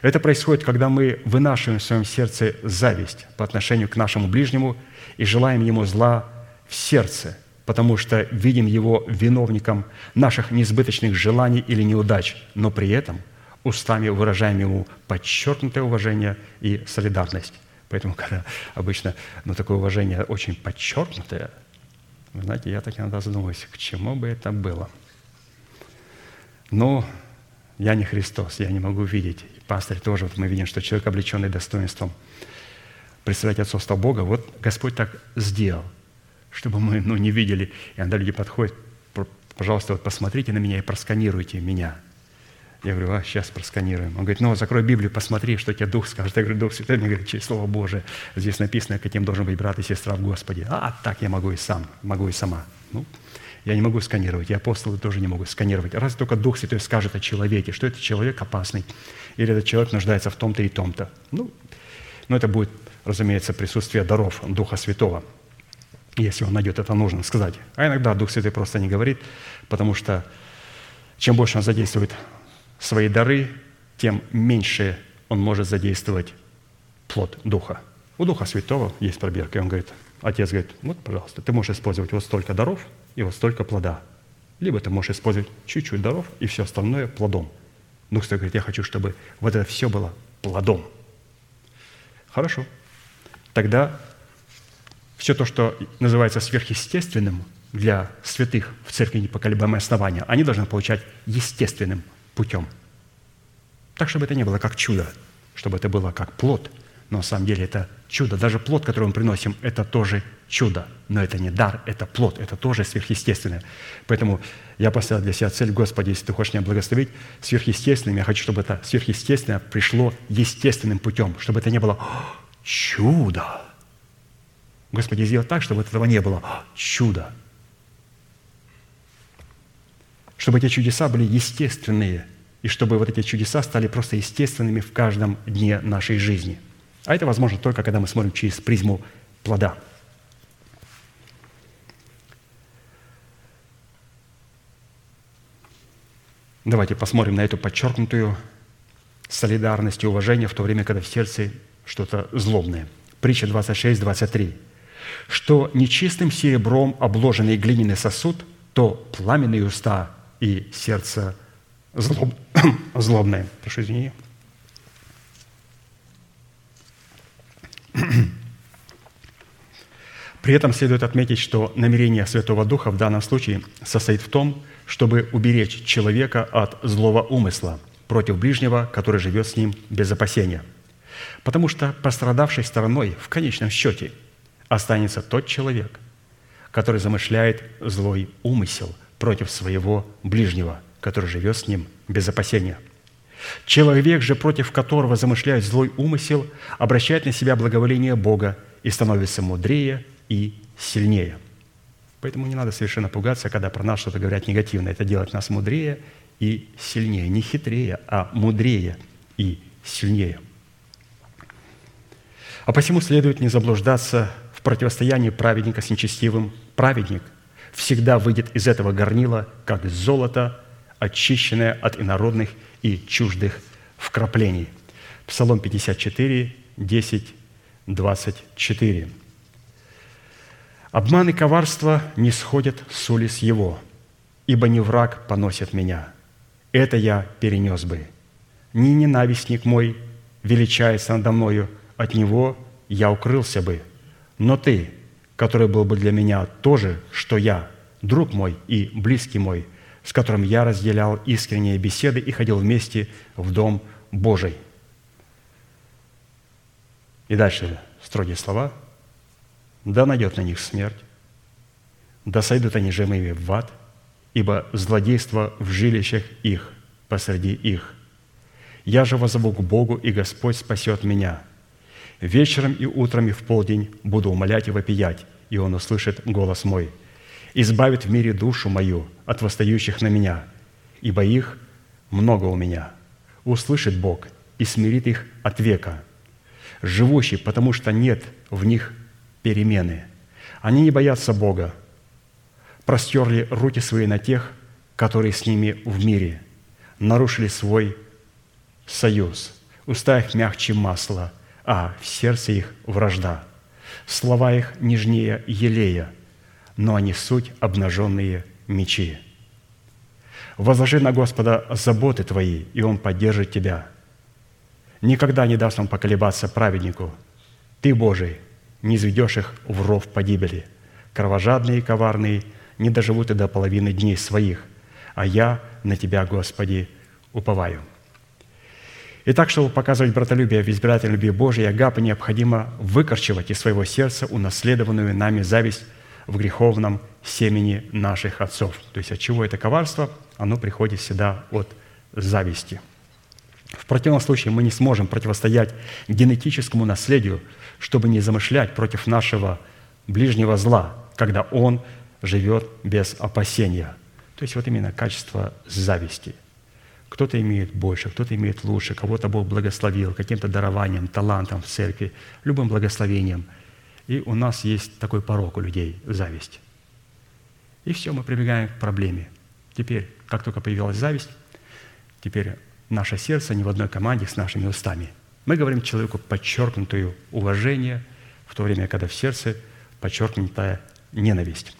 это происходит, когда мы вынашиваем в своем сердце зависть по отношению к нашему ближнему и желаем ему зла в сердце, потому что видим его виновником наших несбыточных желаний или неудач, но при этом устами выражаем ему подчеркнутое уважение и солидарность. Поэтому, когда обычно ну, такое уважение очень подчеркнутое, вы знаете, я так иногда задумываюсь, к чему бы это было. Но я не Христос, я не могу видеть пастырь тоже, вот мы видим, что человек, облеченный достоинством, представлять отцовство Бога, вот Господь так сделал, чтобы мы ну, не видели. И иногда люди подходят, пожалуйста, вот посмотрите на меня и просканируйте меня. Я говорю, а, сейчас просканируем. Он говорит, ну, закрой Библию, посмотри, что тебе Дух скажет. Я говорю, Дух Святой, мне говорит, через Слово Божие. Здесь написано, каким должен быть брат и сестра в Господе. А, так я могу и сам, могу и сама. Ну, Я не могу сканировать, и апостолы тоже не могут сканировать. Раз только Дух Святой скажет о человеке, что этот человек опасный, или этот человек нуждается в том-то и том-то. Ну, но это будет, разумеется, присутствие даров Духа Святого, если он найдет это нужно сказать. А иногда Дух Святой просто не говорит, потому что чем больше он задействует свои дары, тем меньше он может задействовать плод Духа. У Духа Святого есть пробирка, и он говорит, Отец говорит, вот, пожалуйста, ты можешь использовать вот столько даров и вот столько плода. Либо ты можешь использовать чуть-чуть даров и все остальное плодом. Дух Святой говорит, я хочу, чтобы вот это все было плодом. Хорошо. Тогда все то, что называется сверхъестественным для святых в церкви непоколебимое основание, они должны получать естественным путем. Так, чтобы это не было как чудо, чтобы это было как плод, но на самом деле это чудо. Даже плод, который мы приносим, это тоже чудо. Но это не дар, это плод, это тоже сверхъестественное. Поэтому я поставил для себя цель, Господи, если Ты хочешь меня благословить сверхъестественным, я хочу, чтобы это сверхъестественное пришло естественным путем, чтобы это не было «О, чудо. Господи, сделай так, чтобы этого не было «О, чудо. Чтобы эти чудеса были естественные, и чтобы вот эти чудеса стали просто естественными в каждом дне нашей жизни. А это возможно только, когда мы смотрим через призму плода. Давайте посмотрим на эту подчеркнутую солидарность и уважение в то время, когда в сердце что-то злобное. Притча 26, 23. «Что нечистым серебром обложенный глиняный сосуд, то пламенные уста и сердце злоб... злобное». Прошу извинения. При этом следует отметить, что намерение Святого Духа в данном случае состоит в том, чтобы уберечь человека от злого умысла против ближнего, который живет с ним без опасения. Потому что пострадавшей стороной в конечном счете останется тот человек, который замышляет злой умысел против своего ближнего, который живет с ним без опасения. Человек же, против которого замышляет злой умысел, обращает на себя благоволение Бога и становится мудрее и сильнее. Поэтому не надо совершенно пугаться, когда про нас что-то говорят негативно. Это делает нас мудрее и сильнее. Не хитрее, а мудрее и сильнее. А посему следует не заблуждаться в противостоянии праведника с нечестивым. Праведник всегда выйдет из этого горнила, как золото, очищенное от инородных и чуждых вкраплений. Псалом 54, 10, 24. Обман и коварство не сходят с улиц его, ибо не враг поносит меня. Это я перенес бы. Ни ненавистник мой величается надо мною, от него я укрылся бы. Но ты, который был бы для меня то же, что я, друг мой и близкий мой, с которым я разделял искренние беседы и ходил вместе в Дом Божий. И дальше строгие слова – да найдет на них смерть, да сойдут они жемыми в ад, ибо злодейство в жилищах их, посреди их. Я же возову к Богу, и Господь спасет меня. Вечером и утром и в полдень буду умолять и вопиять, и Он услышит голос мой. Избавит в мире душу мою от восстающих на меня, ибо их много у меня. Услышит Бог и смирит их от века. Живущий, потому что нет в них перемены. Они не боятся Бога, простерли руки свои на тех, которые с ними в мире, нарушили свой союз. Уста их мягче масла, а в сердце их вражда. Слова их нежнее елея, но они суть обнаженные мечи. Возложи на Господа заботы твои, и Он поддержит тебя. Никогда не даст Он поколебаться праведнику. Ты, Божий, не изведешь их в ров погибели. Кровожадные и коварные не доживут и до половины дней своих, а я на Тебя, Господи, уповаю». Итак, чтобы показывать братолюбие в избирательной любви Божией, Агапа необходимо выкорчевать из своего сердца унаследованную нами зависть в греховном семени наших отцов. То есть от чего это коварство? Оно приходит всегда от зависти. В противном случае мы не сможем противостоять генетическому наследию, чтобы не замышлять против нашего ближнего зла, когда он живет без опасения. То есть вот именно качество зависти. Кто-то имеет больше, кто-то имеет лучше, кого-то Бог благословил каким-то дарованием, талантом в церкви, любым благословением. И у нас есть такой порог у людей – зависть. И все, мы прибегаем к проблеме. Теперь, как только появилась зависть, теперь наше сердце не в одной команде с нашими устами. Мы говорим человеку подчеркнутое уважение, в то время, когда в сердце подчеркнутая ненависть.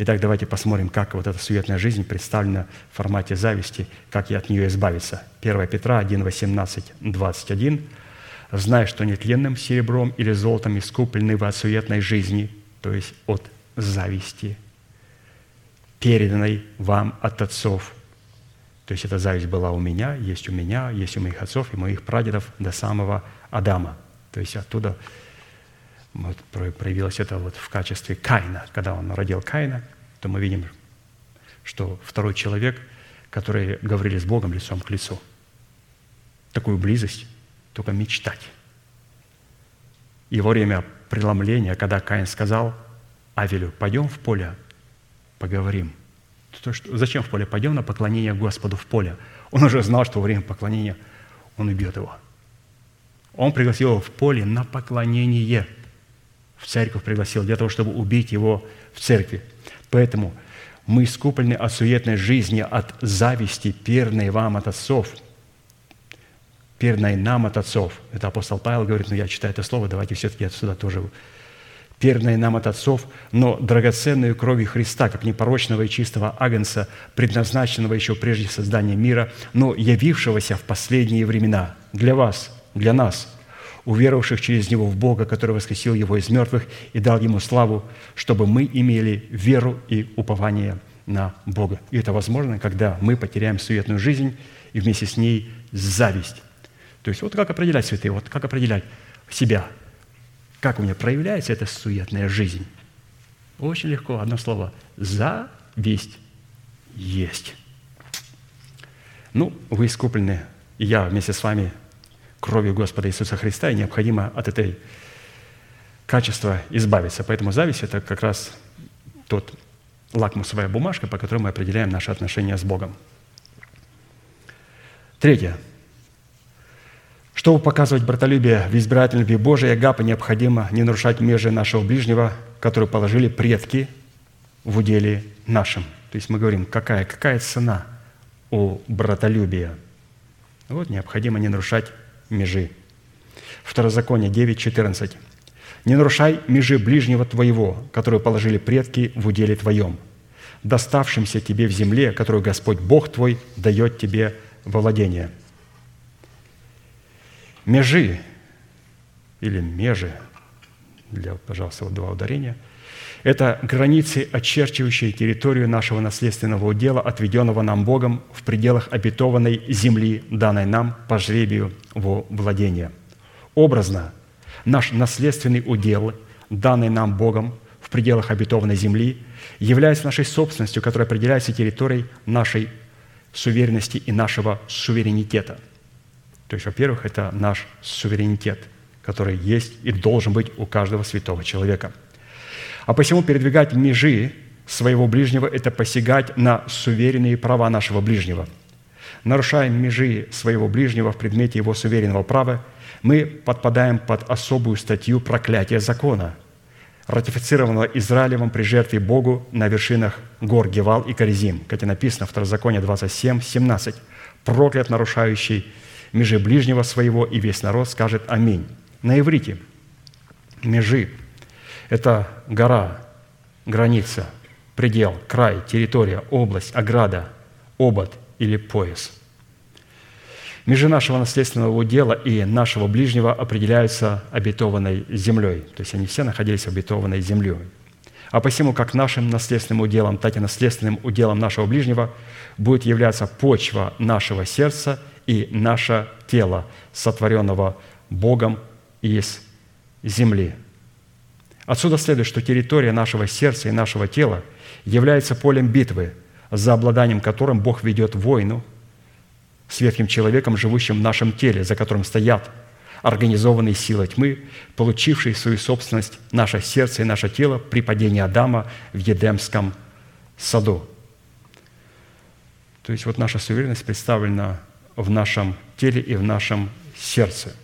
Итак, давайте посмотрим, как вот эта суетная жизнь представлена в формате зависти, как и от нее избавиться. 1 Петра 1, 18, 21. «Знай, что нетленным серебром или золотом искуплены вы от суетной жизни, то есть от зависти, переданной вам от отцов». То есть эта зависть была у меня, есть у меня, есть у моих отцов и моих прадедов до самого Адама. То есть оттуда вот проявилось это вот в качестве Каина. Когда он родил Каина, то мы видим, что второй человек, который говорили с Богом лицом к лицу. Такую близость только мечтать. И во время преломления, когда Каин сказал Авелю, пойдем в поле, поговорим. То, что, зачем в поле? Пойдем на поклонение Господу в поле. Он уже знал, что во время поклонения он убьет его. Он пригласил его в поле на поклонение – в церковь пригласил для того, чтобы убить его в церкви. Поэтому мы искуплены от суетной жизни, от зависти, перной вам от отцов, перной нам от отцов. Это апостол Павел говорит, но я читаю это слово, давайте все-таки отсюда тоже перной нам от отцов, но драгоценную кровью Христа, как непорочного и чистого агнца, предназначенного еще прежде создания мира, но явившегося в последние времена для вас, для нас – уверовавших через Него в Бога, который воскресил Его из мертвых и дал Ему славу, чтобы мы имели веру и упование на Бога. И это возможно, когда мы потеряем суетную жизнь и вместе с ней зависть. То есть вот как определять, святые, вот как определять себя, как у меня проявляется эта суетная жизнь. Очень легко, одно слово – зависть есть. Ну, вы искуплены, и я вместе с вами кровью Господа Иисуса Христа, и необходимо от этой качества избавиться. Поэтому зависть – это как раз тот лакмусовая бумажка, по которой мы определяем наши отношения с Богом. Третье. Чтобы показывать братолюбие в избирательной любви Божией, Агапа необходимо не нарушать межи нашего ближнего, которые положили предки в уделе нашем. То есть мы говорим, какая, какая цена у братолюбия? Вот необходимо не нарушать межи. Второзаконие 9.14. «Не нарушай межи ближнего твоего, которую положили предки в уделе твоем, доставшимся тебе в земле, которую Господь Бог твой дает тебе во владение». Межи или межи, для, пожалуйста, вот два ударения – это границы, очерчивающие территорию нашего наследственного удела, отведенного нам Богом в пределах обетованной земли, данной нам по жребию во владение. Образно, наш наследственный удел, данный нам Богом в пределах обетованной земли, является нашей собственностью, которая определяется территорией нашей суверенности и нашего суверенитета. То есть, во-первых, это наш суверенитет, который есть и должен быть у каждого святого человека – а посему передвигать межи своего ближнего – это посягать на суверенные права нашего ближнего. Нарушая межи своего ближнего в предмете его суверенного права, мы подпадаем под особую статью проклятия закона, ратифицированного Израилевым при жертве Богу на вершинах гор Гевал и Коризим, как и написано в Второзаконие 27, 17. «Проклят нарушающий межи ближнего своего, и весь народ скажет Аминь». На иврите межи это гора, граница, предел, край, территория, область, ограда, обод или пояс. Межи нашего наследственного удела и нашего ближнего определяются обетованной землей. То есть они все находились обетованной землей. А посему, как нашим наследственным уделом, так и наследственным уделом нашего ближнего будет являться почва нашего сердца и наше тело, сотворенного Богом из земли – Отсюда следует, что территория нашего сердца и нашего тела является полем битвы, за обладанием которым Бог ведет войну с ветхим человеком, живущим в нашем теле, за которым стоят организованный силой тьмы, получивший в свою собственность наше сердце и наше тело при падении Адама в Едемском саду. То есть вот наша суверенность представлена в нашем теле и в нашем сердце.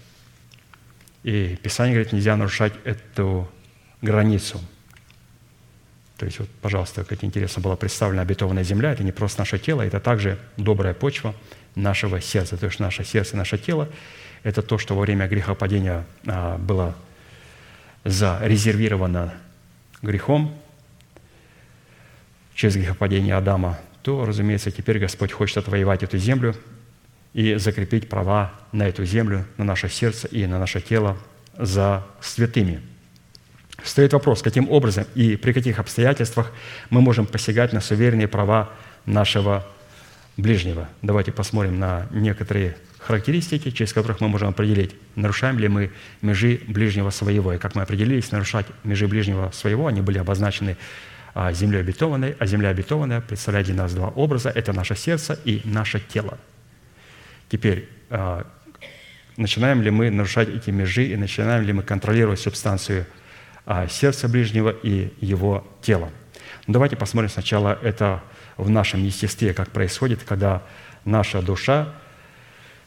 И Писание говорит, нельзя нарушать эту границу. То есть, вот, пожалуйста, как интересно была представлена обетованная земля, это не просто наше тело, это также добрая почва нашего сердца. То есть наше сердце, наше тело – это то, что во время грехопадения а, было зарезервировано грехом через грехопадение Адама, то, разумеется, теперь Господь хочет отвоевать эту землю и закрепить права на эту землю, на наше сердце и на наше тело за святыми. Стоит вопрос, каким образом и при каких обстоятельствах мы можем посягать на суверенные права нашего ближнего. Давайте посмотрим на некоторые характеристики, через которых мы можем определить, нарушаем ли мы межи ближнего своего. И как мы определились, нарушать межи ближнего своего, они были обозначены а, землей обетованной, а земля обетованная представляет для нас два образа – это наше сердце и наше тело. Теперь, а, начинаем ли мы нарушать эти межи и начинаем ли мы контролировать субстанцию а, сердца ближнего и его тела? Ну, давайте посмотрим сначала это в нашем естестве, как происходит, когда наша душа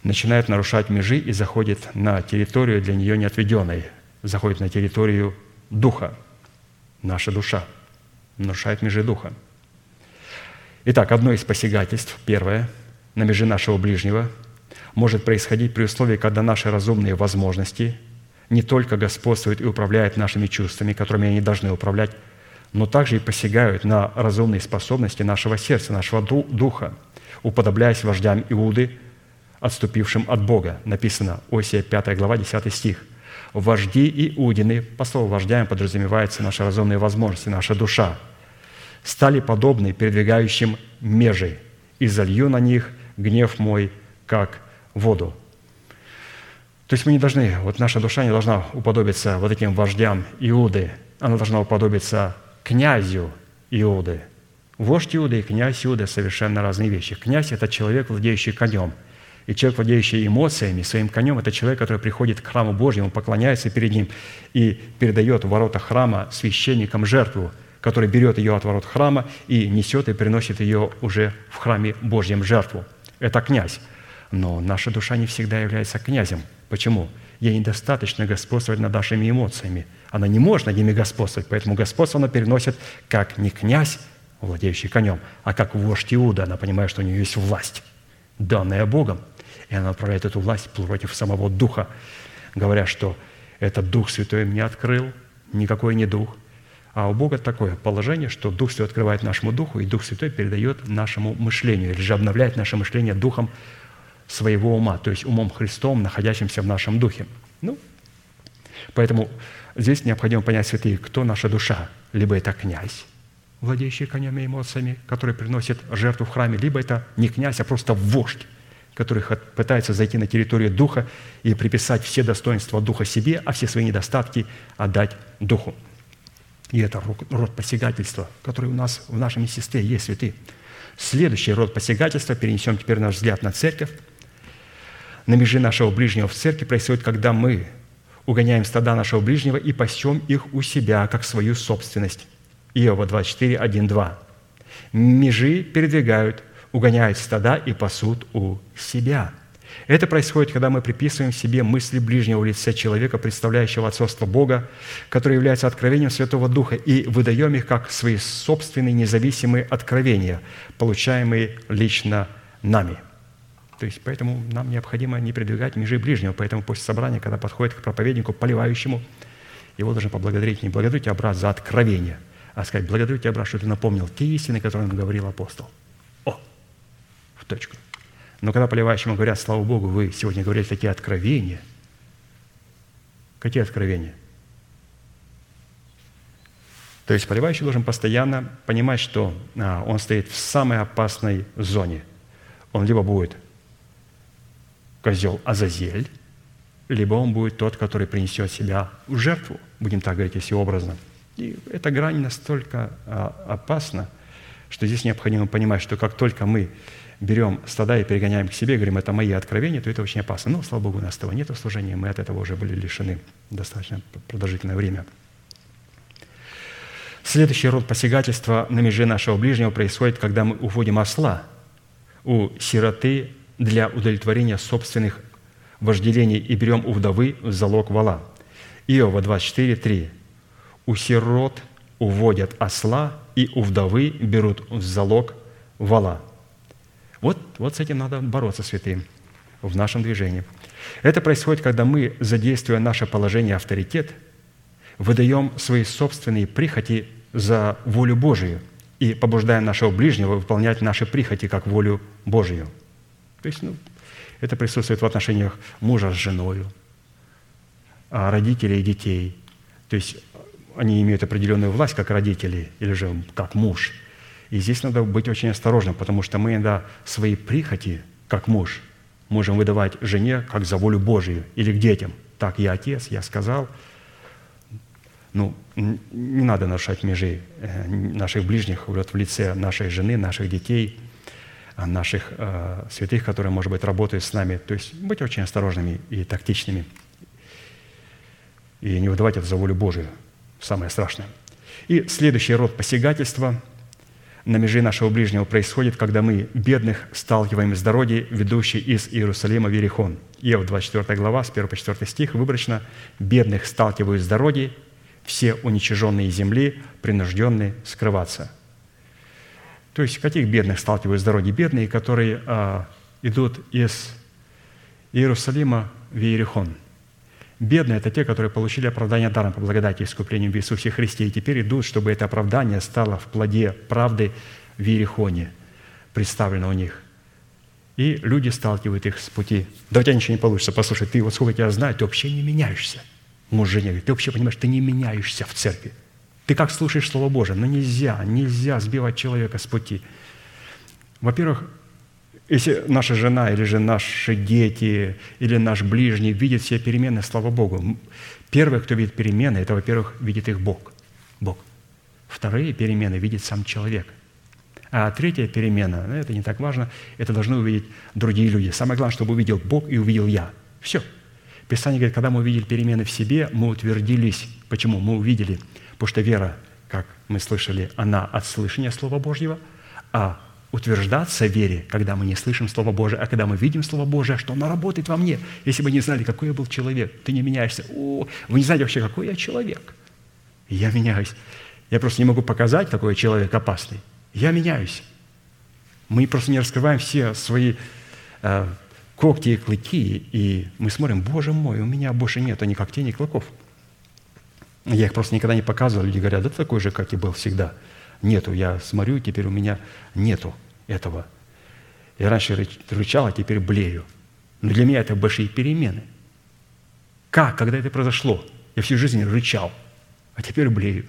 начинает нарушать межи и заходит на территорию для нее не отведенной, заходит на территорию духа, наша душа, нарушает межи духа. Итак, одно из посягательств, первое, на межи нашего ближнего, может происходить при условии, когда наши разумные возможности не только господствуют и управляют нашими чувствами, которыми они должны управлять, но также и посягают на разумные способности нашего сердца, нашего духа, уподобляясь вождям Иуды, отступившим от Бога. Написано, Осия 5 глава, 10 стих. «Вожди Иудины», по слову «вождями» подразумевается наши разумные возможности, наша душа, «стали подобны передвигающим межей, и залью на них гнев мой, как воду». То есть мы не должны, вот наша душа не должна уподобиться вот этим вождям Иуды, она должна уподобиться князю Иуды. Вождь Иуды и князь Иуды – совершенно разные вещи. Князь – это человек, владеющий конем. И человек, владеющий эмоциями, своим конем – это человек, который приходит к храму Божьему, поклоняется перед ним и передает в ворота храма священникам жертву, который берет ее от ворот храма и несет и приносит ее уже в храме Божьем жертву. Это князь. Но наша душа не всегда является князем. Почему? Ей недостаточно господствовать над нашими эмоциями. Она не может над ними господствовать, поэтому господство она переносит как не князь, владеющий конем, а как вождь Иуда. Она понимает, что у нее есть власть, данная Богом. И она направляет эту власть против самого Духа, говоря, что этот Дух Святой мне открыл, никакой не Дух. А у Бога такое положение, что Дух Святой открывает нашему Духу, и Дух Святой передает нашему мышлению, или же обновляет наше мышление Духом своего ума, то есть умом Христом, находящимся в нашем Духе. Ну, поэтому здесь необходимо понять, святые, кто наша душа. Либо это князь, владеющий конем и эмоциями, который приносит жертву в храме, либо это не князь, а просто вождь, который пытается зайти на территорию Духа и приписать все достоинства Духа себе, а все свои недостатки отдать Духу. И это род посягательства, который у нас в нашем естестве есть, святые. Следующий род посягательства, перенесем теперь наш взгляд на церковь, на межи нашего ближнего в церкви происходит, когда мы угоняем стада нашего ближнего и пасем их у себя, как свою собственность. Иова 24, 1, 2. Межи передвигают, угоняют стада и пасут у себя. Это происходит, когда мы приписываем себе мысли ближнего лица человека, представляющего отцовство Бога, который является откровением Святого Духа, и выдаем их как свои собственные независимые откровения, получаемые лично нами – то есть поэтому нам необходимо не придвигать межи ближнего. Поэтому после собрания, когда подходит к проповеднику, поливающему, его должен поблагодарить. Не благодарить тебя, брат, за откровение, а сказать, благодарю тебя, брат, что ты напомнил те истины, которые нам говорил апостол. О, в точку. Но когда поливающему говорят, слава Богу, вы сегодня говорите такие откровения, какие откровения? То есть поливающий должен постоянно понимать, что а, он стоит в самой опасной зоне. Он либо будет козел Азазель, либо он будет тот, который принесет себя в жертву, будем так говорить, если образно. И эта грань настолько а, опасна, что здесь необходимо понимать, что как только мы берем стада и перегоняем к себе, говорим, это мои откровения, то это очень опасно. Ну, слава Богу, у нас этого нет в служении, мы от этого уже были лишены достаточно продолжительное время. Следующий род посягательства на меже нашего ближнего происходит, когда мы уводим осла у сироты для удовлетворения собственных вожделений и берем у вдовы в залог вала. Иова 24, 3. У сирот уводят осла, и у вдовы берут в залог вала. Вот, вот с этим надо бороться, святым, в нашем движении. Это происходит, когда мы, задействуя наше положение авторитет, выдаем свои собственные прихоти за волю Божию и побуждаем нашего ближнего выполнять наши прихоти как волю Божию. То есть, ну, это присутствует в отношениях мужа с женой, а, родителей и детей. То есть они имеют определенную власть как родители или же как муж. И здесь надо быть очень осторожным, потому что мы иногда свои прихоти, как муж, можем выдавать жене как за волю Божию или к детям. Так, я отец, я сказал. Ну, не надо нарушать межи э, наших ближних вот, в лице нашей жены, наших детей, наших э, святых, которые, может быть, работают с нами. То есть быть очень осторожными и тактичными. И не выдавать это за волю Божию. Самое страшное. И следующий род посягательства на межи нашего ближнего происходит, когда мы бедных сталкиваем с дороги, ведущей из Иерусалима в Иерихон. Иов 24 глава, с 1 по 4 стих, выборочно «Бедных сталкивают с дороги, все уничиженные земли принужденные скрываться». То есть каких бедных сталкивают с дороги? Бедные, которые а, идут из Иерусалима в Иерихон – Бедные – это те, которые получили оправдание даром по благодати и искуплению в Иисусе Христе, и теперь идут, чтобы это оправдание стало в плоде правды в Иерихоне, представлено у них. И люди сталкивают их с пути. Да у тебя ничего не получится. Послушай, ты вот сколько тебя знаю, ты вообще не меняешься. Муж жене говорит, ты вообще понимаешь, ты не меняешься в церкви. Ты как слушаешь Слово Божие? Но нельзя, нельзя сбивать человека с пути. Во-первых, если наша жена или же наши дети или наш ближний видит все перемены, слава Богу. Первый, кто видит перемены, это, во-первых, видит их Бог. Бог. Вторые перемены видит сам человек. А третья перемена, ну, это не так важно, это должны увидеть другие люди. Самое главное, чтобы увидел Бог и увидел я. Все. Писание говорит, когда мы увидели перемены в себе, мы утвердились. Почему? Мы увидели. Потому что вера, как мы слышали, она от слышания Слова Божьего, а утверждаться в вере, когда мы не слышим Слово Божие, а когда мы видим Слово Божие, что оно работает во мне. Если бы не знали, какой я был человек, ты не меняешься. О, вы не знаете вообще, какой я человек. Я меняюсь. Я просто не могу показать, какой я человек опасный. Я меняюсь. Мы просто не раскрываем все свои э, когти и клыки, и мы смотрим, Боже мой, у меня больше нету ни когтей, ни клыков. Я их просто никогда не показывал. Люди говорят, да такой же, как и был всегда – Нету. Я смотрю, теперь у меня нету этого. Я раньше рычал, а теперь блею. Но для меня это большие перемены. Как, когда это произошло? Я всю жизнь рычал, а теперь блею.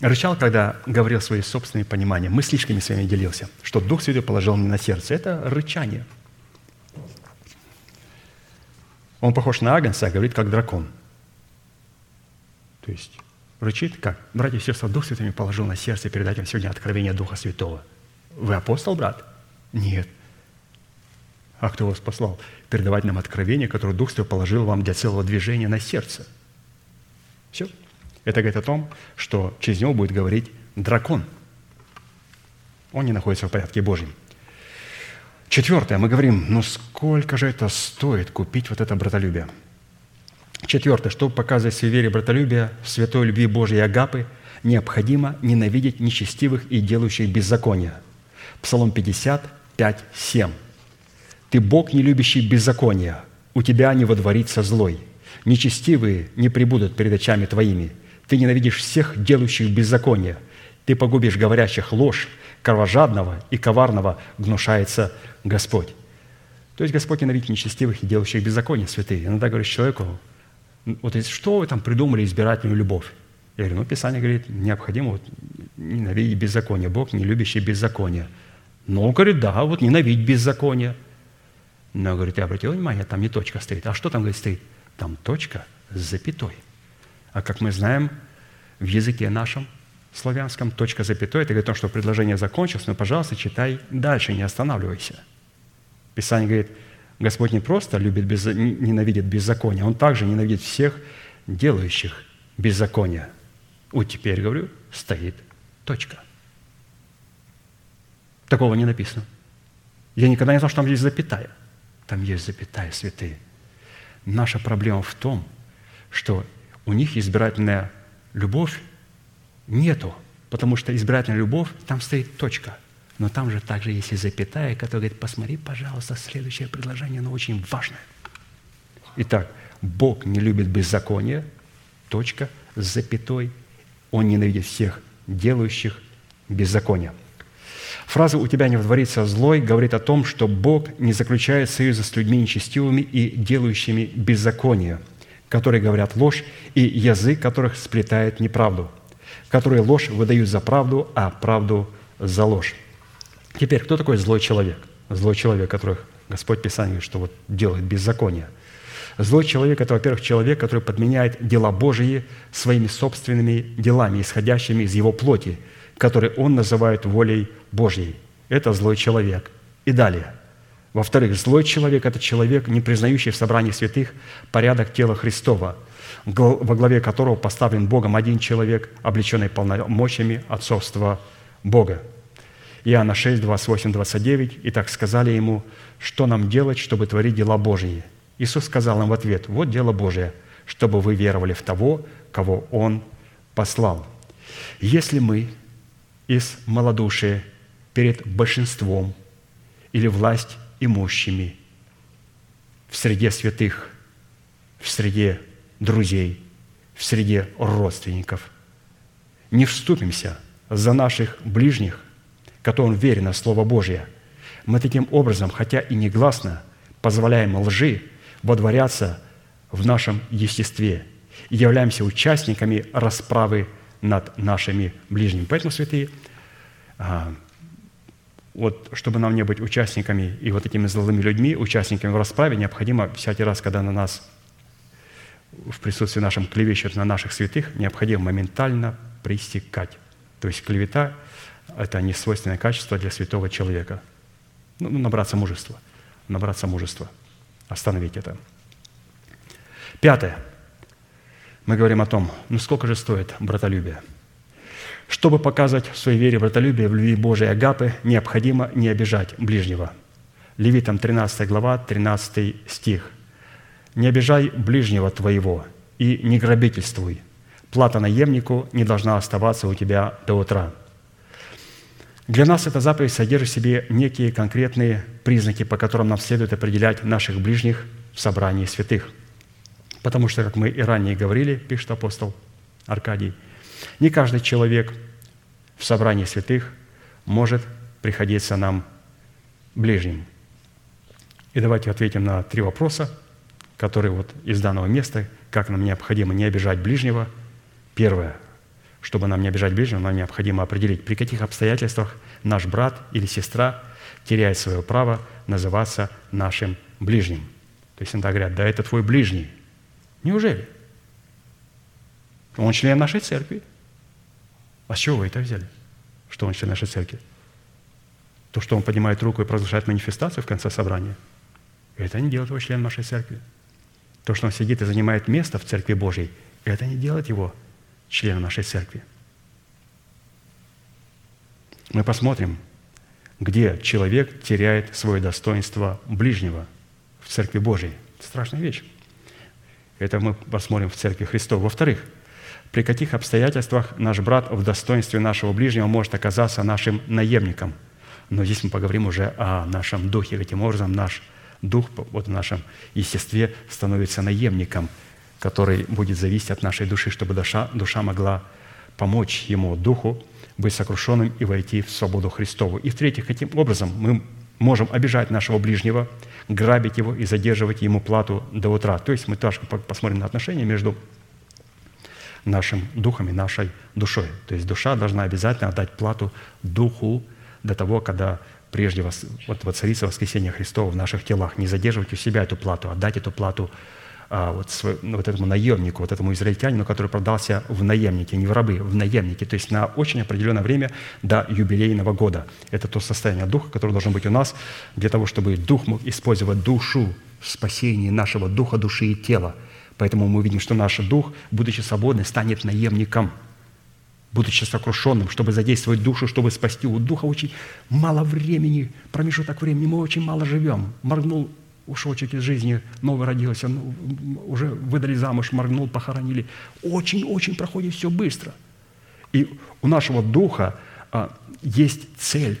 Рычал, когда говорил свои собственные понимания, мыслишками своими делился, что Дух Святой положил мне на сердце. Это рычание. Он похож на Агнца, а говорит, как дракон – то есть рычит как? Братья и сестры, Дух Святой положил на сердце передать вам сегодня откровение Духа Святого. Вы апостол, брат? Нет. А кто вас послал? Передавать нам откровение, которое Дух Святой положил вам для целого движения на сердце. Все. Это говорит о том, что через него будет говорить дракон. Он не находится в порядке Божьем. Четвертое, мы говорим, ну сколько же это стоит купить вот это братолюбие? Четвертое, чтобы показывать своей вере братолюбие, святой любви Божьей Агапы, необходимо ненавидеть нечестивых и делающих беззакония. Псалом 55, 7. «Ты Бог, не любящий беззакония, у тебя не водворится злой. Нечестивые не прибудут перед очами твоими. Ты ненавидишь всех, делающих беззаконие. Ты погубишь говорящих ложь, кровожадного и коварного гнушается Господь». То есть Господь ненавидит нечестивых и делающих беззаконие, святые. Иногда говоришь человеку, вот что вы там придумали избирательную любовь? Я говорю, ну, Писание говорит, необходимо вот ненавидеть беззаконие. Бог не любящий беззаконие. Ну, говорит, да, вот ненавидеть беззаконие. Но, говорит, я обратил внимание, там не точка стоит. А что там, говорит, стоит? Там точка с запятой. А как мы знаем, в языке нашем, славянском, точка запятой, это говорит о том, что предложение закончилось, но, пожалуйста, читай дальше, не останавливайся. Писание говорит, Господь не просто любит, без, ненавидит беззаконие, Он также ненавидит всех делающих беззаконие. Вот теперь, говорю, стоит точка. Такого не написано. Я никогда не знал, что там есть запятая. Там есть запятая, святые. Наша проблема в том, что у них избирательная любовь нету, потому что избирательная любовь, там стоит точка. Но там же также есть и запятая, которая говорит, посмотри, пожалуйста, следующее предложение, оно очень важное. Итак, Бог не любит беззаконие, точка, с запятой. Он ненавидит всех делающих беззаконие. Фраза «у тебя не вдворится злой» говорит о том, что Бог не заключает союза с людьми нечестивыми и делающими беззаконие, которые говорят ложь, и язык которых сплетает неправду, которые ложь выдают за правду, а правду за ложь. Теперь, кто такой злой человек? Злой человек, которых Господь Писание говорит, что вот делает беззаконие. Злой человек – это, во-первых, человек, который подменяет дела Божьи своими собственными делами, исходящими из его плоти, которые он называет волей Божьей. Это злой человек. И далее. Во-вторых, злой человек – это человек, не признающий в собрании святых порядок тела Христова, во главе которого поставлен Богом один человек, облеченный полномочиями отцовства Бога. Иоанна 6, 28, 29. «И так сказали ему, что нам делать, чтобы творить дела Божьи?» Иисус сказал им в ответ, «Вот дело Божие, чтобы вы веровали в того, кого Он послал». Если мы из малодушия перед большинством или власть имущими в среде святых, в среде друзей, в среде родственников, не вступимся за наших ближних, которым верено Слово Божье, мы таким образом, хотя и негласно, позволяем лжи водворяться в нашем естестве и являемся участниками расправы над нашими ближними. Поэтому, святые, а, вот, чтобы нам не быть участниками и вот этими злыми людьми, участниками в расправе, необходимо всякий раз, когда на нас в присутствии нашем клевещут на наших святых, необходимо моментально пристекать. То есть клевета – это не свойственное качество для святого человека. Ну, набраться мужества. Набраться мужества – остановить это. Пятое. Мы говорим о том, ну сколько же стоит братолюбие. Чтобы показать в своей вере братолюбие в любви Божией Агапы, необходимо не обижать ближнего. Левитам 13 глава, 13 стих. «Не обижай ближнего твоего и не грабительствуй. Плата наемнику не должна оставаться у тебя до утра». Для нас эта заповедь содержит в себе некие конкретные признаки, по которым нам следует определять наших ближних в собрании святых. Потому что, как мы и ранее говорили, пишет апостол Аркадий, не каждый человек в собрании святых может приходиться нам ближним. И давайте ответим на три вопроса, которые вот из данного места, как нам необходимо не обижать ближнего. Первое – чтобы нам не обижать ближнего, нам необходимо определить, при каких обстоятельствах наш брат или сестра теряет свое право называться нашим ближним. То есть иногда говорят, да это твой ближний. Неужели? Он член нашей церкви. А с чего вы это взяли? Что он член нашей церкви? То, что он поднимает руку и провозглашает манифестацию в конце собрания, это не делает его членом нашей церкви. То, что он сидит и занимает место в церкви Божьей, это не делает его членов нашей церкви. Мы посмотрим, где человек теряет свое достоинство ближнего в Церкви Божьей. Страшная вещь. Это мы посмотрим в Церкви Христова. Во-вторых, при каких обстоятельствах наш брат в достоинстве нашего ближнего может оказаться нашим наемником. Но здесь мы поговорим уже о нашем духе. Каким образом наш дух, вот в нашем естестве, становится наемником – который будет зависеть от нашей души, чтобы душа, душа могла помочь ему, духу, быть сокрушенным и войти в свободу Христову. И в-третьих, каким образом мы можем обижать нашего ближнего, грабить его и задерживать ему плату до утра. То есть мы тоже посмотрим на отношения между нашим духом и нашей душой. То есть душа должна обязательно отдать плату духу до того, когда прежде вот воцарится воскресение Христова в наших телах. Не задерживать у себя эту плату, отдать эту плату а, вот, сво- ну, вот этому наемнику, вот этому израильтянину, который продался в наемники, не в рабы, в наемники, то есть на очень определенное время до юбилейного года. Это то состояние духа, которое должно быть у нас для того, чтобы дух мог использовать душу в спасении нашего духа, души и тела. Поэтому мы видим, что наш дух, будучи свободным, станет наемником – будучи сокрушенным, чтобы задействовать душу, чтобы спасти. У духа очень мало времени, промежуток времени, мы очень мало живем. Моргнул ушочек из жизни, новый родился, ну, уже выдали замуж, моргнул, похоронили. Очень-очень проходит все быстро. И у нашего духа а, есть цель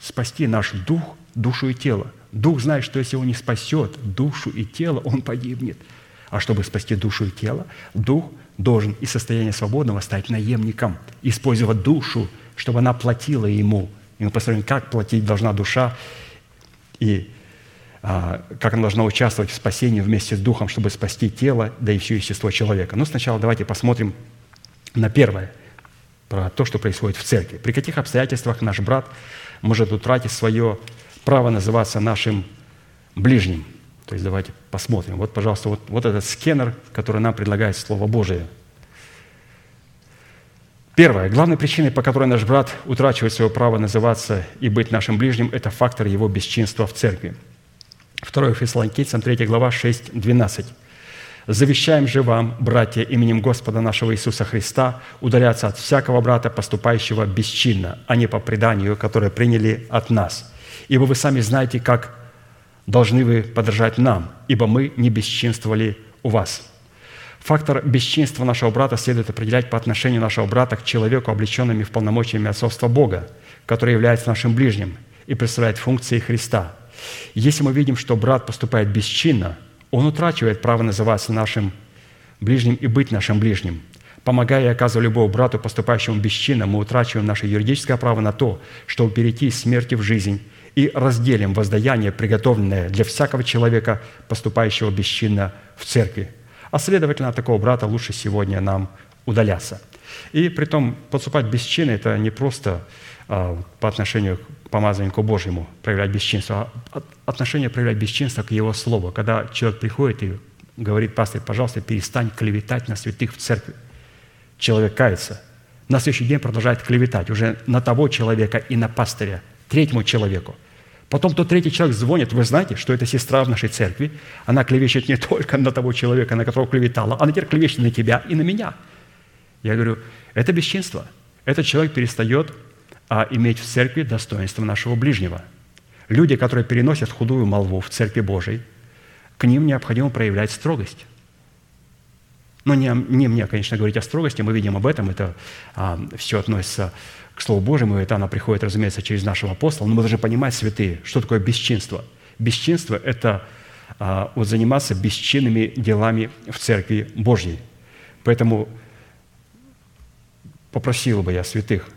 спасти наш дух, душу и тело. Дух знает, что если его не спасет душу и тело, он погибнет. А чтобы спасти душу и тело, дух должен из состояния свободного стать наемником, использовать душу, чтобы она платила ему. И мы посмотрим, как платить должна душа, и а, как она должна участвовать в спасении вместе с духом, чтобы спасти тело, да и все естество человека. Но сначала давайте посмотрим на первое, про то, что происходит в церкви. При каких обстоятельствах наш брат может утратить свое право называться нашим ближним. То есть давайте посмотрим. Вот, пожалуйста, вот, вот этот скенер, который нам предлагает Слово Божие. Первое. Главной причиной, по которой наш брат утрачивает свое право называться и быть нашим ближним, это фактор его бесчинства в церкви. 2 Фессалоникийцам, 3 глава, 6, 12. «Завещаем же вам, братья, именем Господа нашего Иисуса Христа, удаляться от всякого брата, поступающего бесчинно, а не по преданию, которое приняли от нас. Ибо вы сами знаете, как должны вы подражать нам, ибо мы не бесчинствовали у вас». Фактор бесчинства нашего брата следует определять по отношению нашего брата к человеку, облеченными в полномочиями отцовства Бога, который является нашим ближним и представляет функции Христа. Если мы видим, что брат поступает бесчинно, он утрачивает право называться нашим ближним и быть нашим ближним. Помогая и оказывая любовь брату, поступающему бесчинно, мы утрачиваем наше юридическое право на то, чтобы перейти из смерти в жизнь и разделим воздаяние, приготовленное для всякого человека, поступающего бесчинно в церкви. А следовательно, от такого брата лучше сегодня нам удаляться. И при том поступать бесчинно – это не просто а, по отношению к помазаннику Божьему проявлять бесчинство, а от- отношение проявлять бесчинство к Его Слову. Когда человек приходит и говорит, пастор, пожалуйста, перестань клеветать на святых в церкви. Человек кается. На следующий день продолжает клеветать уже на того человека и на пастыря, третьему человеку. Потом тот третий человек звонит, вы знаете, что это сестра в нашей церкви, она клевещет не только на того человека, на которого клеветала, она теперь клевещет на тебя и на меня. Я говорю, это бесчинство. Этот человек перестает а, иметь в церкви достоинство нашего ближнего. Люди, которые переносят худую молву в церкви Божией, к ним необходимо проявлять строгость. Но не, не мне, конечно, говорить о строгости, мы видим об этом, это а, все относится к Слову Божьему, это она приходит, разумеется, через нашего апостола, но мы должны понимать, святые, что такое бесчинство. Бесчинство – это а, вот заниматься бесчинными делами в Церкви Божьей. Поэтому попросил бы я святых,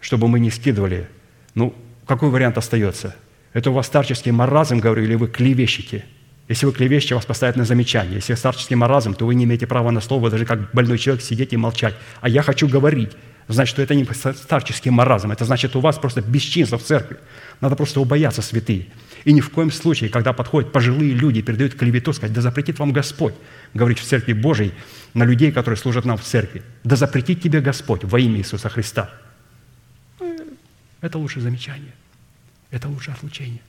чтобы мы не скидывали, ну, какой вариант остается? Это у вас старческий маразм, говорю, или вы клевещете? Если вы клевещете, вас поставят на замечание. Если старческий маразм, то вы не имеете права на слово, даже как больной человек сидеть и молчать. А я хочу говорить. Значит, что это не старческий маразм. Это значит, у вас просто бесчинство в церкви. Надо просто убояться, святые. И ни в коем случае, когда подходят пожилые люди и передают клевету, сказать, да запретит вам Господь говорить в церкви Божией на людей, которые служат нам в церкви. Да запретит тебе Господь во имя Иисуса Христа. Это лучшее замечание. Это лучшее отлучение.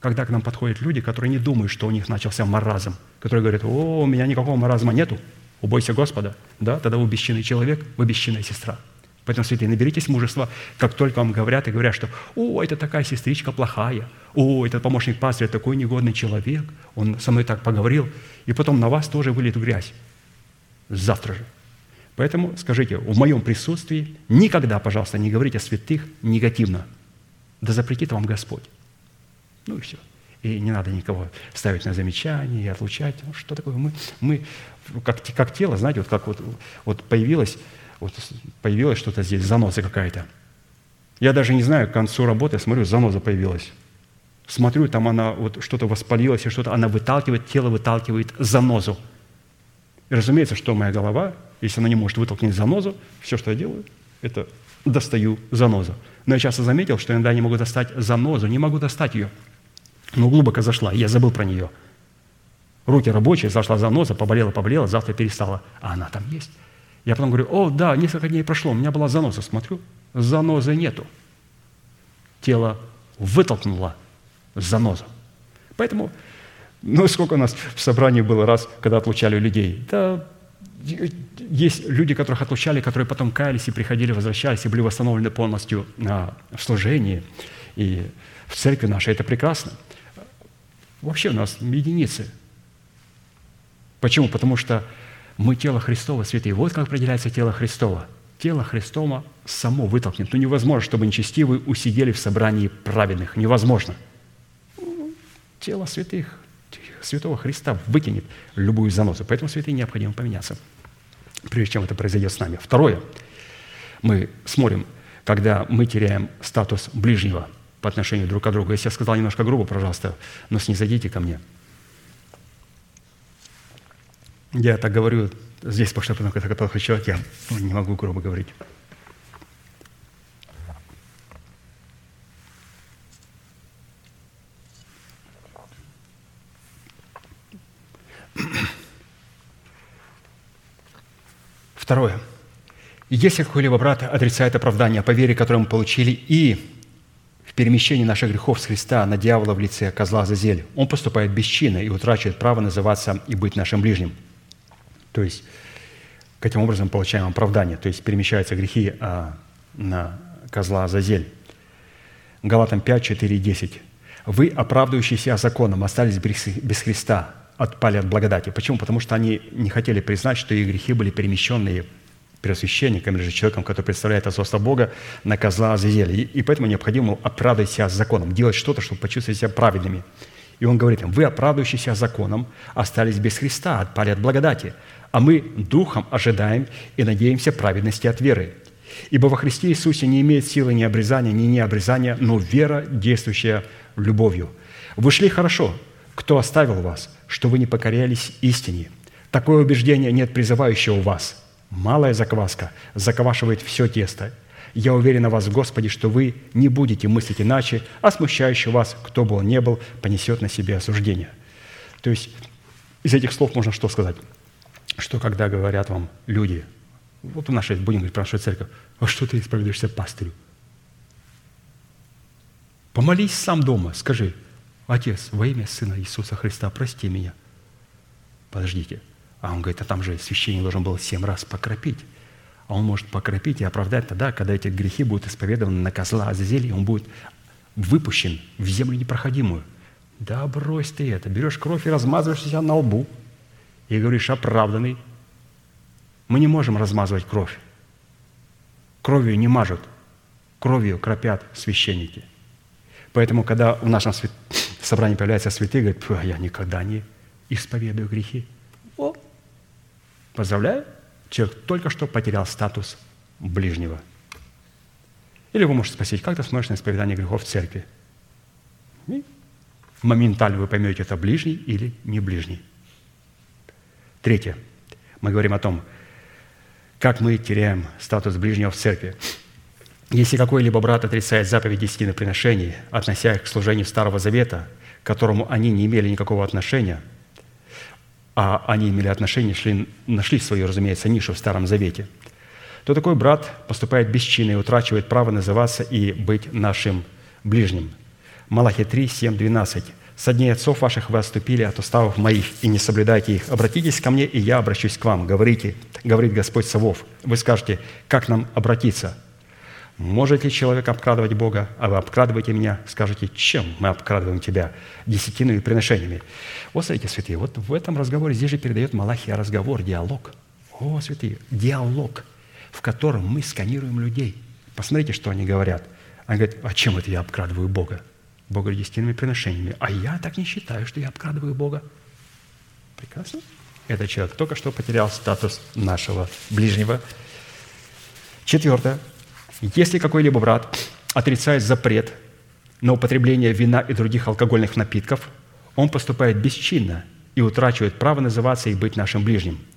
Когда к нам подходят люди, которые не думают, что у них начался маразм, которые говорят, о, у меня никакого маразма нету, убойся Господа. Да, тогда вы бесчинный человек, вы бесчинная сестра. Поэтому, святые, наберитесь мужества, как только вам говорят и говорят, что «О, это такая сестричка плохая», «О, этот помощник пастыря такой негодный человек, он со мной так поговорил», и потом на вас тоже выльет грязь. Завтра же. Поэтому скажите, в моем присутствии никогда, пожалуйста, не говорите о святых негативно. Да запретит вам Господь. Ну и все. И не надо никого ставить на замечание и отлучать. Ну, что такое? Мы, мы как, как тело, знаете, вот как вот, вот появилось, вот появилось что-то здесь, заноза какая-то. Я даже не знаю, к концу работы, смотрю, заноза появилась. Смотрю, там она вот что-то воспалилось, и что-то она выталкивает, тело выталкивает занозу. И разумеется, что моя голова, если она не может вытолкнуть занозу, все, что я делаю, это достаю занозу. Но я часто заметил, что иногда не могу достать занозу, не могу достать ее. Но глубоко зашла, я забыл про нее. Руки рабочие, зашла заноза, поболела, поболела, завтра перестала. А она там есть. Я потом говорю, о, да, несколько дней прошло, у меня была заноза. Смотрю, занозы нету. Тело вытолкнуло занозу. Поэтому, ну, сколько у нас в собрании было раз, когда отлучали людей? Да, есть люди, которых отлучали, которые потом каялись и приходили, возвращались и были восстановлены полностью в служении и в церкви нашей. Это прекрасно. Вообще у нас единицы. Почему? Потому что мы тело Христово, святые. Вот как определяется тело Христово. Тело Христово само вытолкнет. Ну, невозможно, чтобы нечестивые усидели в собрании праведных. Невозможно. Тело святых, святого Христа выкинет любую занозу. Поэтому святые необходимо поменяться, прежде чем это произойдет с нами. Второе. Мы смотрим, когда мы теряем статус ближнего по отношению друг к другу. Если я сказал немножко грубо, пожалуйста, но снизойдите ко мне – я так говорю здесь, потому что потом, когда плохой человек, я ну, не могу грубо говорить. Второе. Если какой-либо брат отрицает оправдание по вере, которое мы получили, и в перемещении наших грехов с Христа на дьявола в лице козла Зазель, он поступает бесчинно и утрачивает право называться и быть нашим ближним – то есть, каким образом получаем оправдание, то есть перемещаются грехи а, на козла Азазель. Галатам 5, 4 10. «Вы, оправдывающиеся законом, остались без Христа, отпали от благодати». Почему? Потому что они не хотели признать, что их грехи были перемещенные первосвященником или же человеком, который представляет отцовство Бога, на козла Азазеля. И поэтому необходимо оправдывать себя законом, делать что-то, чтобы почувствовать себя праведными. И он говорит им, вы, оправдывающиеся законом, остались без Христа, отпали от благодати а мы духом ожидаем и надеемся праведности от веры. Ибо во Христе Иисусе не имеет силы ни обрезания, ни необрезания, но вера, действующая любовью. Вы шли хорошо. Кто оставил вас, что вы не покорялись истине? Такое убеждение нет призывающего вас. Малая закваска заквашивает все тесто. Я уверен в вас, Господи, что вы не будете мыслить иначе, а смущающий вас, кто бы он ни был, понесет на себе осуждение. То есть из этих слов можно что сказать? Что когда говорят вам люди, вот в нашей, будем говорить про нашу церковь, а что ты исповедуешься пастырю? Помолись сам дома, скажи, Отец, во имя Сына Иисуса Христа, прости меня. Подождите. А он говорит, а там же священник должен был семь раз покропить. А он может покропить и оправдать тогда, когда эти грехи будут исповедованы на козла Азазели, он будет выпущен в землю непроходимую. Да брось ты это. Берешь кровь и размазываешь себя на лбу – и говоришь оправданный, мы не можем размазывать кровь. Кровью не мажут, кровью кропят священники. Поэтому, когда в нашем собрании появляется святые, говорит, «А я никогда не исповедую грехи. О, поздравляю, человек только что потерял статус ближнего. Или вы можете спросить, как ты смотришь на исповедание грехов в церкви? И моментально вы поймете, это ближний или не ближний. Третье. Мы говорим о том, как мы теряем статус ближнего в церкви. Если какой-либо брат отрицает заповедь десятины приношений, относя их к служению Старого Завета, к которому они не имели никакого отношения, а они имели отношение, шли, нашли свою, разумеется, нишу в Старом Завете, то такой брат поступает бесчинно и утрачивает право называться и быть нашим ближним. Малахи 3, 7, 12. Со дней отцов ваших вы отступили от уставов моих и не соблюдайте их. Обратитесь ко мне, и я обращусь к вам. Говорите, говорит Господь Савов. Вы скажете, как нам обратиться? Может ли человек обкрадывать Бога, а вы обкрадываете меня? Скажете, чем мы обкрадываем тебя? Десятиной и приношениями. Вот смотрите, святые, вот в этом разговоре, здесь же передает Малахия разговор, диалог. О, святые, диалог, в котором мы сканируем людей. Посмотрите, что они говорят. Они говорят, а чем это я обкрадываю Бога? Бога десятинными приношениями. А я так не считаю, что я обкрадываю Бога. Прекрасно. Этот человек только что потерял статус нашего ближнего. Четвертое. Если какой-либо брат отрицает запрет на употребление вина и других алкогольных напитков, он поступает бесчинно и утрачивает право называться и быть нашим ближним –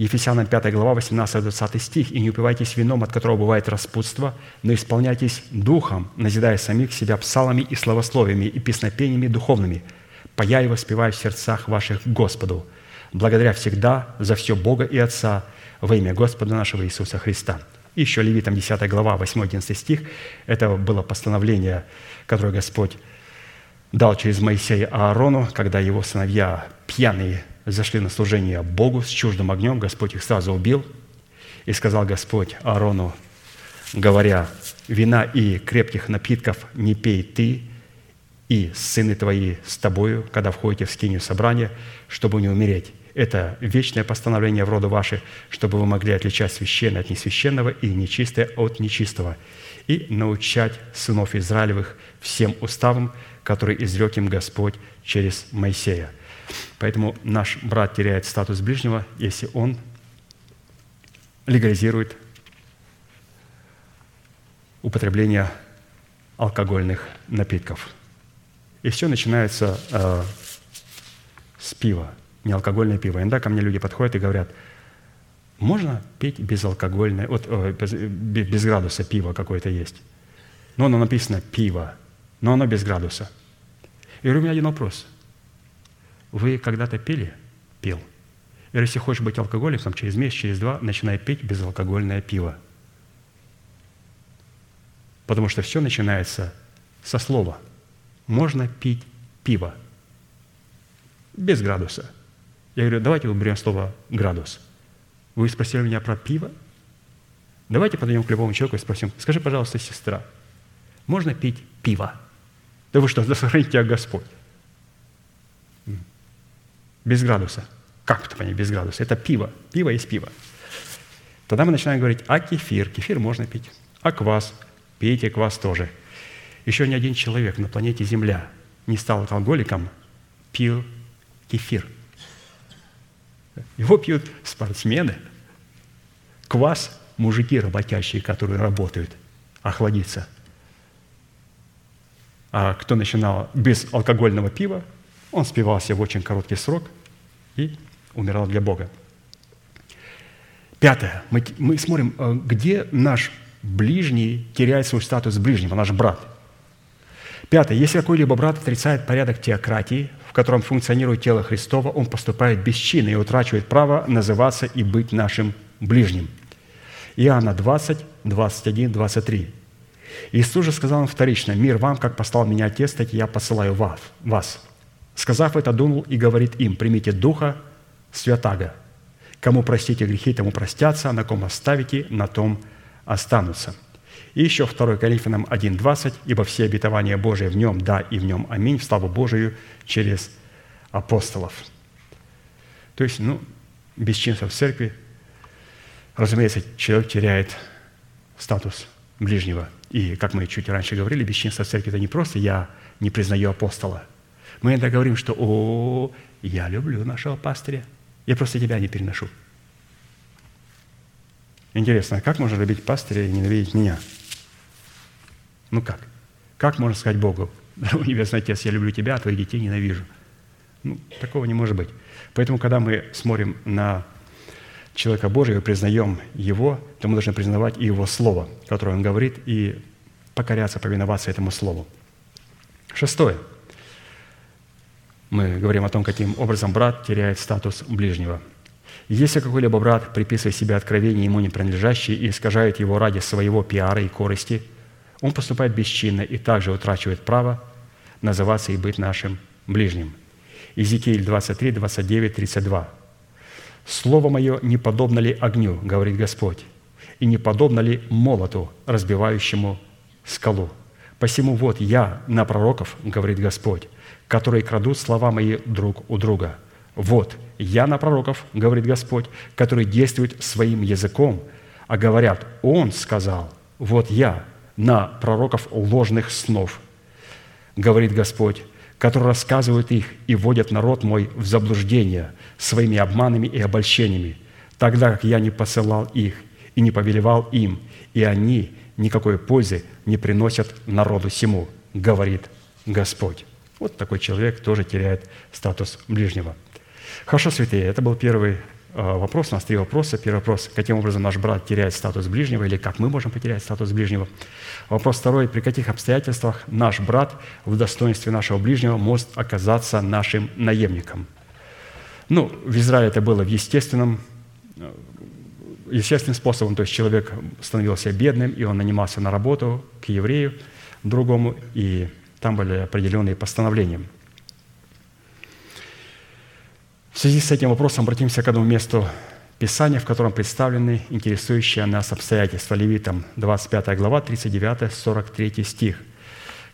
Ефесянам 5 глава, 18-20 стих. «И не упивайтесь вином, от которого бывает распутство, но исполняйтесь духом, назидая самих себя псалами и словословиями и песнопениями духовными, пая и воспевая в сердцах ваших Господу, благодаря всегда за все Бога и Отца во имя Господа нашего Иисуса Христа». Еще Левитам 10 глава, 8-11 стих. Это было постановление, которое Господь дал через Моисея Аарону, когда его сыновья пьяные зашли на служение Богу с чуждым огнем, Господь их сразу убил. И сказал Господь Аарону, говоря, «Вина и крепких напитков не пей ты и сыны твои с тобою, когда входите в скинию собрания, чтобы не умереть. Это вечное постановление в роду ваше, чтобы вы могли отличать священное от несвященного и нечистое от нечистого, и научать сынов Израилевых всем уставам, которые изрек им Господь через Моисея. Поэтому наш брат теряет статус ближнего, если он легализирует употребление алкогольных напитков. И все начинается э, с пива, неалкогольное пиво. Иногда ко мне люди подходят и говорят, можно пить безалкогольное, вот, э, без, без градуса пива какое-то есть. Но оно написано пиво, но оно без градуса. И говорю, у меня один вопрос. Вы когда-то пили? Пил. И если хочешь быть алкоголиком, через месяц, через два начинай пить безалкогольное пиво. Потому что все начинается со слова. Можно пить пиво без градуса. Я говорю, давайте уберем слово «градус». Вы спросили меня про пиво? Давайте подойдем к любому человеку и спросим, скажи, пожалуйста, сестра, можно пить пиво? Да вы что, да сохраните тебя Господь. Без градуса. Как это понять без градуса? Это пиво. Пиво есть пиво. Тогда мы начинаем говорить, а кефир? Кефир можно пить. А квас? Пейте квас тоже. Еще ни один человек на планете Земля не стал алкоголиком, пил кефир. Его пьют спортсмены, квас – мужики работящие, которые работают, охладиться. А кто начинал без алкогольного пива, он спивался в очень короткий срок и умирал для Бога. Пятое. Мы, мы смотрим, э, где наш ближний теряет свой статус ближнего, наш брат. Пятое. Если какой-либо брат отрицает порядок теократии, в котором функционирует тело Христово, он поступает бесчинно и утрачивает право называться и быть нашим ближним. Иоанна 20, 21, 23. Иисус же сказал им вторично, «Мир вам, как послал меня Отец, так и я посылаю вас». Сказав это, дунул и говорит им, «Примите Духа Святаго. Кому простите грехи, тому простятся, на ком оставите, на том останутся». И еще 2 Коринфянам 1.20, «Ибо все обетования Божии в нем, да, и в нем аминь, в славу Божию через апостолов». То есть, ну, бесчинство в церкви, разумеется, человек теряет статус ближнего. И, как мы чуть раньше говорили, бесчинство в церкви – это не просто «я не признаю апостола». Мы иногда говорим, что «О, я люблю нашего пастыря, я просто тебя не переношу». Интересно, а как можно любить пастыря и ненавидеть меня? Ну как? Как можно сказать Богу, Небесный Отец, я люблю тебя, а твоих детей ненавижу? Ну, такого не может быть. Поэтому, когда мы смотрим на человека Божьего и признаем Его, то мы должны признавать и Его Слово, которое Он говорит, и покоряться, повиноваться этому Слову. Шестое. Мы говорим о том, каким образом брат теряет статус ближнего – если какой-либо брат, приписывая себе откровение ему не принадлежащее и искажает его ради своего пиара и корысти, он поступает бесчинно и также утрачивает право называться и быть нашим ближним. Иезекииль 23, 29, 32. «Слово мое не подобно ли огню, — говорит Господь, — и не подобно ли молоту, разбивающему скалу? Посему вот я на пророков, — говорит Господь, — которые крадут слова мои друг у друга – вот, я на пророков, говорит Господь, которые действуют своим языком, а говорят, Он сказал, вот я на пророков ложных снов, говорит Господь, которые рассказывают их и вводят народ мой в заблуждение своими обманами и обольщениями, тогда как я не посылал их и не повелевал им, и они никакой пользы не приносят народу сему, говорит Господь. Вот такой человек тоже теряет статус ближнего – Хорошо, святые, это был первый э, вопрос, у нас три вопроса. Первый вопрос, каким образом наш брат теряет статус ближнего или как мы можем потерять статус ближнего. Вопрос второй, при каких обстоятельствах наш брат в достоинстве нашего ближнего может оказаться нашим наемником. Ну, в Израиле это было в естественном, э, естественным способом, то есть человек становился бедным, и он нанимался на работу к еврею другому, и там были определенные постановления – в связи с этим вопросом обратимся к одному месту Писания, в котором представлены интересующие нас обстоятельства. Левитам 25 глава, 39-43 стих.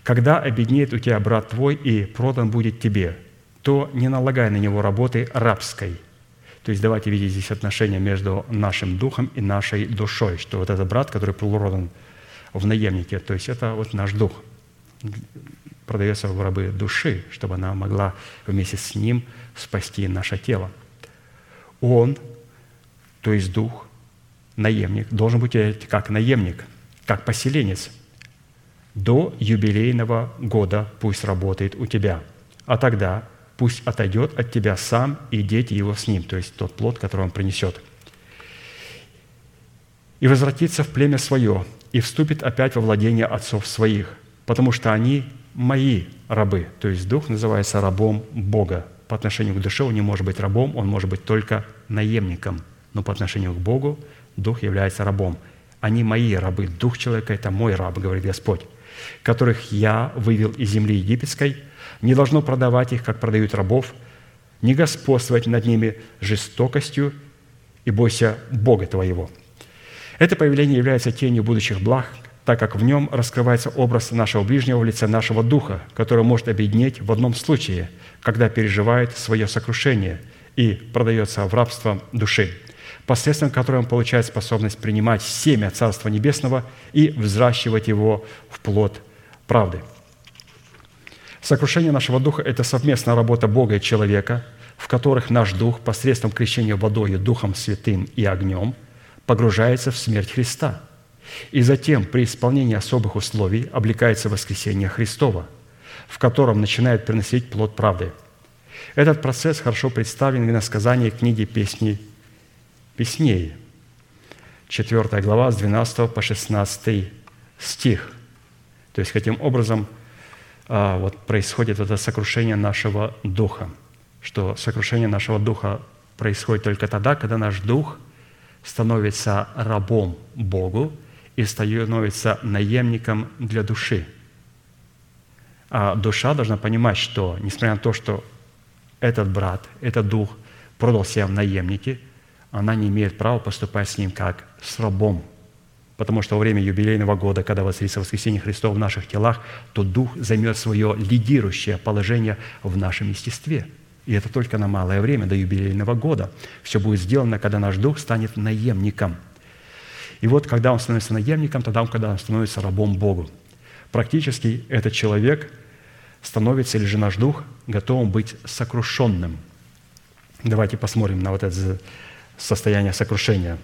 «Когда обеднеет у тебя брат твой и продан будет тебе, то не налагай на него работы рабской». То есть давайте видеть здесь отношение между нашим духом и нашей душой, что вот этот брат, который продан в наемнике, то есть это вот наш дух, продается в рабы души, чтобы она могла вместе с ним спасти наше тело. Он, то есть дух, наемник, должен быть как наемник, как поселенец. До юбилейного года пусть работает у тебя, а тогда пусть отойдет от тебя сам и дети его с ним, то есть тот плод, который он принесет. И возвратится в племя свое, и вступит опять во владение отцов своих, потому что они мои рабы. То есть дух называется рабом Бога, по отношению к душе он не может быть рабом, он может быть только наемником. Но по отношению к Богу дух является рабом. Они мои рабы, дух человека – это мой раб, говорит Господь, которых я вывел из земли египетской, не должно продавать их, как продают рабов, не господствовать над ними жестокостью и бойся Бога твоего». Это появление является тенью будущих благ, так как в нем раскрывается образ нашего ближнего в лице нашего духа, который может объединить в одном случае – когда переживает свое сокрушение и продается в рабство души, посредством которой он получает способность принимать семя Царства Небесного и взращивать его в плод правды. Сокрушение нашего духа – это совместная работа Бога и человека, в которых наш дух посредством крещения водой, Духом Святым и огнем погружается в смерть Христа. И затем при исполнении особых условий облекается воскресение Христова – в котором начинает приносить плод правды. Этот процесс хорошо представлен в иносказании книги «Песни песней», 4 глава с 12 по 16 стих. То есть, каким образом а, вот, происходит это сокрушение нашего духа, что сокрушение нашего духа происходит только тогда, когда наш дух становится рабом Богу и становится наемником для души – а душа должна понимать, что, несмотря на то, что этот брат, этот дух продал себя в наемники, она не имеет права поступать с ним как с рабом. Потому что во время юбилейного года, когда воцарится воскресение Христова в наших телах, то Дух займет свое лидирующее положение в нашем естестве. И это только на малое время, до юбилейного года. Все будет сделано, когда наш Дух станет наемником. И вот, когда он становится наемником, тогда он, когда он становится рабом Богу. Практически этот человек становится, или же наш дух, готовым быть сокрушенным. Давайте посмотрим на вот это состояние сокрушения.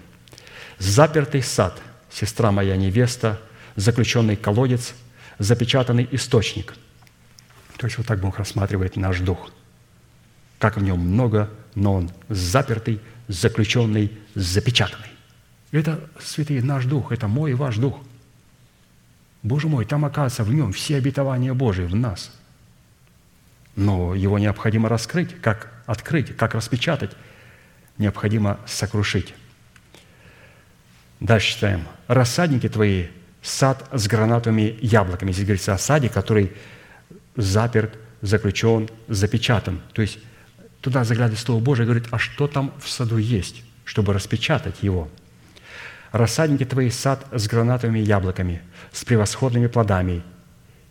Запертый сад, сестра моя невеста, заключенный колодец, запечатанный источник. То есть вот так Бог рассматривает наш дух. Как в нем много, но он запертый, заключенный, запечатанный. Это, святые, наш дух, это мой и ваш дух – Боже мой, там оказывается в нем все обетования Божии в нас. Но его необходимо раскрыть, как открыть, как распечатать. Необходимо сокрушить. Дальше читаем. «Рассадники твои – сад с гранатовыми яблоками». Здесь говорится о саде, который заперт, заключен, запечатан. То есть туда заглядывает Слово Божие и говорит, а что там в саду есть, чтобы распечатать его – Рассадники твои сад с гранатовыми яблоками, с превосходными плодами,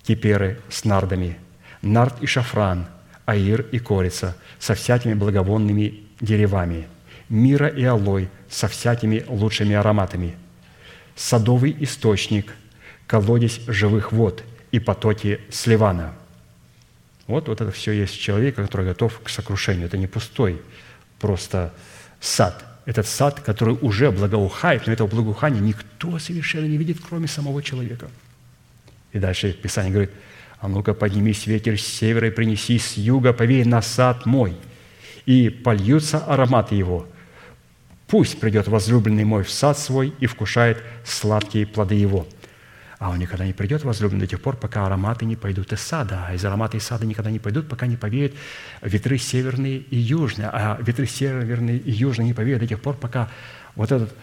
киперы с нардами, нард и шафран, аир и корица, со всякими благовонными деревами, мира и алой, со всякими лучшими ароматами, садовый источник, колодец живых вод и потоки сливана. Вот, вот это все есть человек, который готов к сокрушению. Это не пустой просто сад – этот сад, который уже благоухает, но этого благоухания никто совершенно не видит, кроме самого человека. И дальше Писание говорит, а ну-ка поднимись ветер с севера и принеси с юга, повей на сад мой, и польются ароматы его. Пусть придет возлюбленный мой в сад свой и вкушает сладкие плоды его». А он никогда не придет, возлюбленный, до тех пор, пока ароматы не пойдут из сада. А из аромата из сада никогда не пойдут, пока не повеют ветры северные и южные. А ветры северные и южные не повеют до тех пор, пока вот этот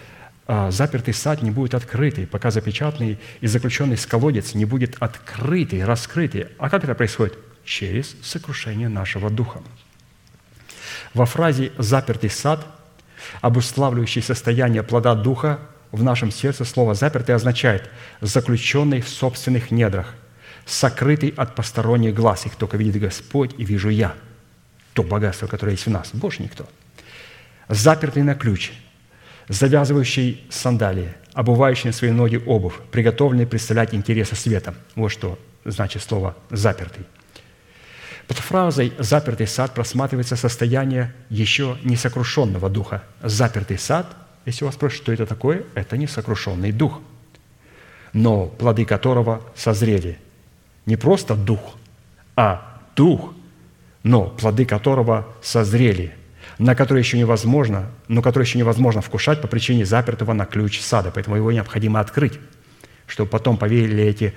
а, запертый сад не будет открытый, пока запечатанный и заключенный с колодец не будет открытый, раскрытый. А как это происходит? Через сокрушение нашего духа. Во фразе «запертый сад», обуславливающий состояние плода духа, в нашем сердце слово «запертый» означает «заключенный в собственных недрах», сокрытый от посторонних глаз. Их только видит Господь и вижу я. То богатство, которое есть в нас. Больше никто. Запертый на ключ, завязывающий сандалии, обувающий на свои ноги обувь, приготовленный представлять интересы света. Вот что значит слово «запертый». Под фразой «запертый сад» просматривается состояние еще несокрушенного духа. Запертый сад – если вас спросят, что это такое, это несокрушенный дух, но плоды которого созрели. Не просто дух, а дух, но плоды которого созрели, на которые еще невозможно, но которые еще невозможно вкушать по причине запертого на ключ сада. Поэтому его необходимо открыть, чтобы потом повеяли эти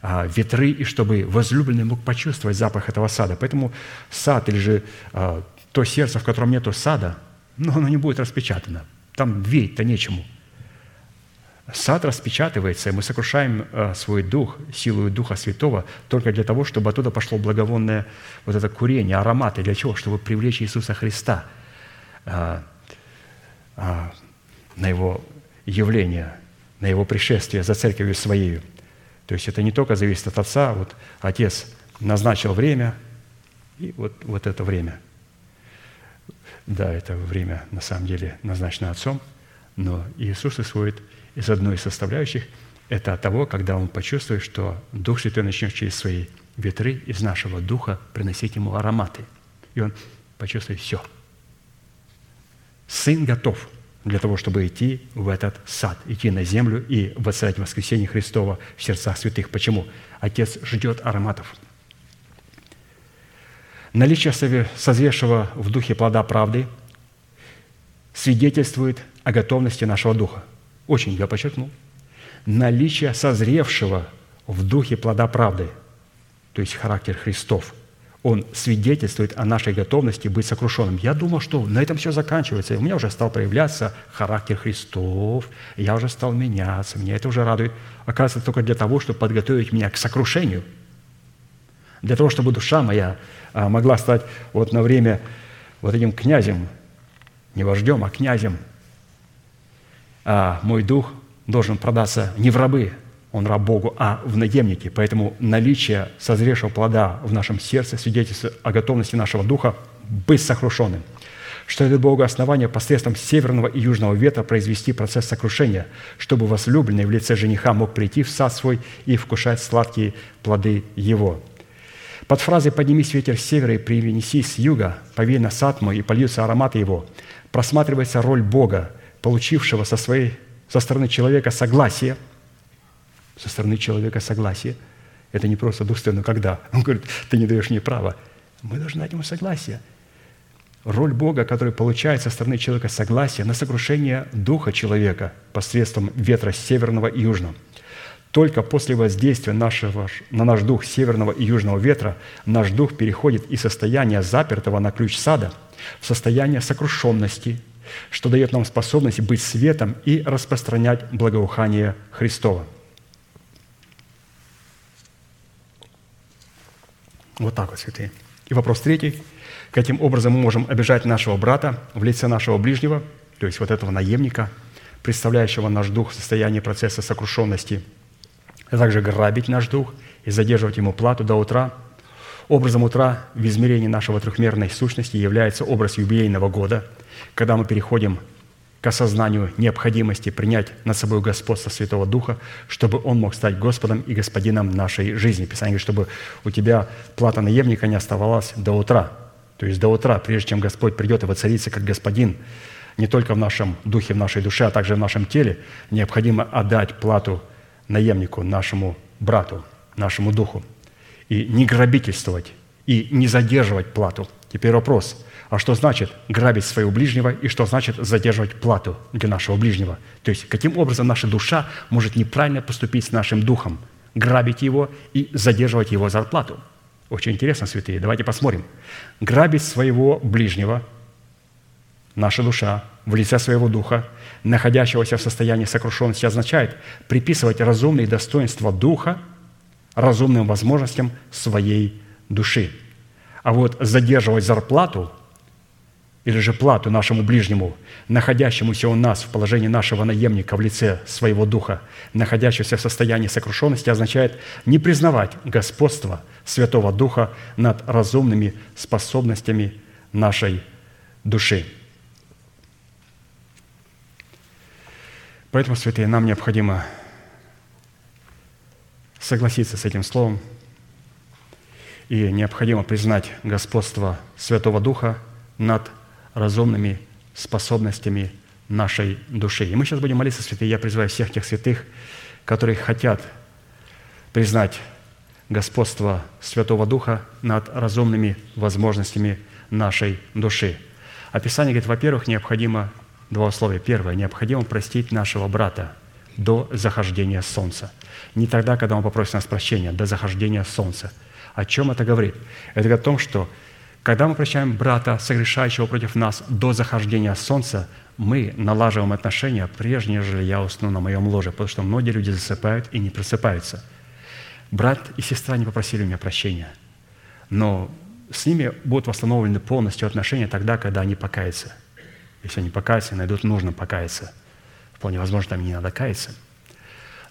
а, ветры, и чтобы возлюбленный мог почувствовать запах этого сада. Поэтому сад или же а, то сердце, в котором нету сада, но оно не будет распечатано – там верить-то нечему. Сад распечатывается, и мы сокрушаем э, свой дух, силу Духа Святого, только для того, чтобы оттуда пошло благовонное вот это курение, ароматы. Для чего? Чтобы привлечь Иисуса Христа э, э, на Его явление, на Его пришествие за церковью Своей. То есть это не только зависит от Отца, вот Отец назначил время, и вот, вот это время – да, это время на самом деле назначено Отцом, но Иисус исходит из одной из составляющих – это от того, когда Он почувствует, что Дух Святой начнет через свои ветры из нашего духа приносить Ему ароматы. И Он почувствует все. Сын готов для того, чтобы идти в этот сад, идти на землю и воцарять воскресение Христова в сердцах святых. Почему? Отец ждет ароматов – Наличие созревшего в духе плода правды свидетельствует о готовности нашего духа. Очень я подчеркнул. Наличие созревшего в духе плода правды, то есть характер Христов, он свидетельствует о нашей готовности быть сокрушенным. Я думал, что на этом все заканчивается. У меня уже стал проявляться характер Христов, я уже стал меняться, меня это уже радует. Оказывается, только для того, чтобы подготовить меня к сокрушению – для того, чтобы душа моя могла стать вот на время вот этим князем, не вождем, а князем. А мой дух должен продаться не в рабы, он раб Богу, а в наемники. Поэтому наличие созревшего плода в нашем сердце свидетельствует о готовности нашего духа быть сокрушенным что это Богу основание посредством северного и южного ветра произвести процесс сокрушения, чтобы возлюбленный в лице жениха мог прийти в сад свой и вкушать сладкие плоды его». Под фразой «поднимись ветер с севера и принеси с юга, повей на сад мой и польются ароматы его» просматривается роль Бога, получившего со, своей, со стороны человека согласие, со стороны человека согласие. Это не просто Дух но когда? Он говорит, ты не даешь мне права. Мы должны дать ему согласие. Роль Бога, который получает со стороны человека согласие на сокрушение духа человека посредством ветра северного и южного – только после воздействия нашего, на наш дух северного и южного ветра наш дух переходит из состояния запертого на ключ сада в состояние сокрушенности, что дает нам способность быть светом и распространять благоухание Христова. Вот так вот, святые. И вопрос третий. Каким образом мы можем обижать нашего брата в лице нашего ближнего, то есть вот этого наемника, представляющего наш дух в состоянии процесса сокрушенности – а также грабить наш дух и задерживать ему плату до утра. Образом утра в измерении нашего трехмерной сущности является образ юбилейного года, когда мы переходим к осознанию необходимости принять над собой господство Святого Духа, чтобы Он мог стать Господом и Господином нашей жизни. Писание говорит, чтобы у тебя плата наемника не оставалась до утра. То есть до утра, прежде чем Господь придет и воцарится как Господин, не только в нашем духе, в нашей душе, а также в нашем теле, необходимо отдать плату наемнику, нашему брату, нашему духу. И не грабительствовать, и не задерживать плату. Теперь вопрос, а что значит грабить своего ближнего и что значит задерживать плату для нашего ближнего? То есть каким образом наша душа может неправильно поступить с нашим духом, грабить его и задерживать его зарплату? Очень интересно, святые. Давайте посмотрим. Грабить своего ближнего, наша душа, в лице своего духа, находящегося в состоянии сокрушенности, означает приписывать разумные достоинства духа разумным возможностям своей души. А вот задерживать зарплату или же плату нашему ближнему, находящемуся у нас в положении нашего наемника в лице своего духа, находящегося в состоянии сокрушенности, означает не признавать господство Святого Духа над разумными способностями нашей души. Поэтому, святые, нам необходимо согласиться с этим словом, и необходимо признать господство Святого Духа над разумными способностями нашей души. И мы сейчас будем молиться, святые. Я призываю всех тех святых, которые хотят признать господство Святого Духа над разумными возможностями нашей души. Описание говорит, во-первых, необходимо два условия. Первое, необходимо простить нашего брата до захождения солнца. Не тогда, когда он попросит нас прощения, до захождения солнца. О чем это говорит? Это говорит о том, что когда мы прощаем брата, согрешающего против нас до захождения солнца, мы налаживаем отношения, прежде нежели я усну на моем ложе, потому что многие люди засыпают и не просыпаются. Брат и сестра не попросили у меня прощения, но с ними будут восстановлены полностью отношения тогда, когда они покаются. Если они покаются, найдут нужно покаяться. Вполне возможно, там не надо каяться.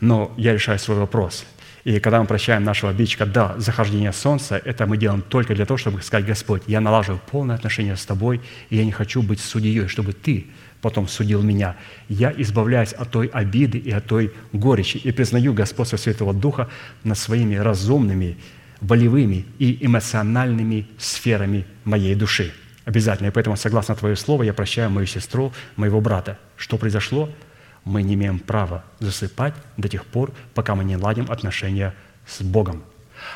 Но я решаю свой вопрос. И когда мы прощаем нашего обидчика до захождения солнца, это мы делаем только для того, чтобы сказать, Господь, я налаживаю полное отношение с Тобой, и я не хочу быть судьей, чтобы Ты потом судил меня. Я избавляюсь от той обиды и от той горечи и признаю господство Святого Духа над своими разумными, волевыми и эмоциональными сферами моей души. Обязательно. И поэтому, согласно Твое Слово, я прощаю мою сестру, моего брата. Что произошло? Мы не имеем права засыпать до тех пор, пока мы не ладим отношения с Богом.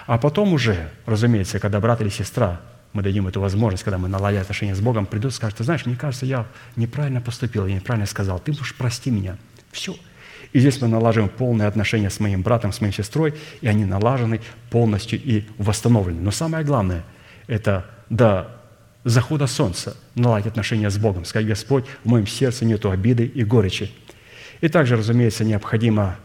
А потом уже, разумеется, когда брат или сестра мы дадим эту возможность, когда мы наладим отношения с Богом, придут и скажут, ты знаешь, мне кажется, я неправильно поступил, я неправильно сказал, ты можешь прости меня. Все. И здесь мы налаживаем полные отношения с моим братом, с моей сестрой, и они налажены полностью и восстановлены. Но самое главное – это до захода солнца наладить отношения с Богом, сказать, Господь, в моем сердце нету обиды и горечи. И также, разумеется, необходимо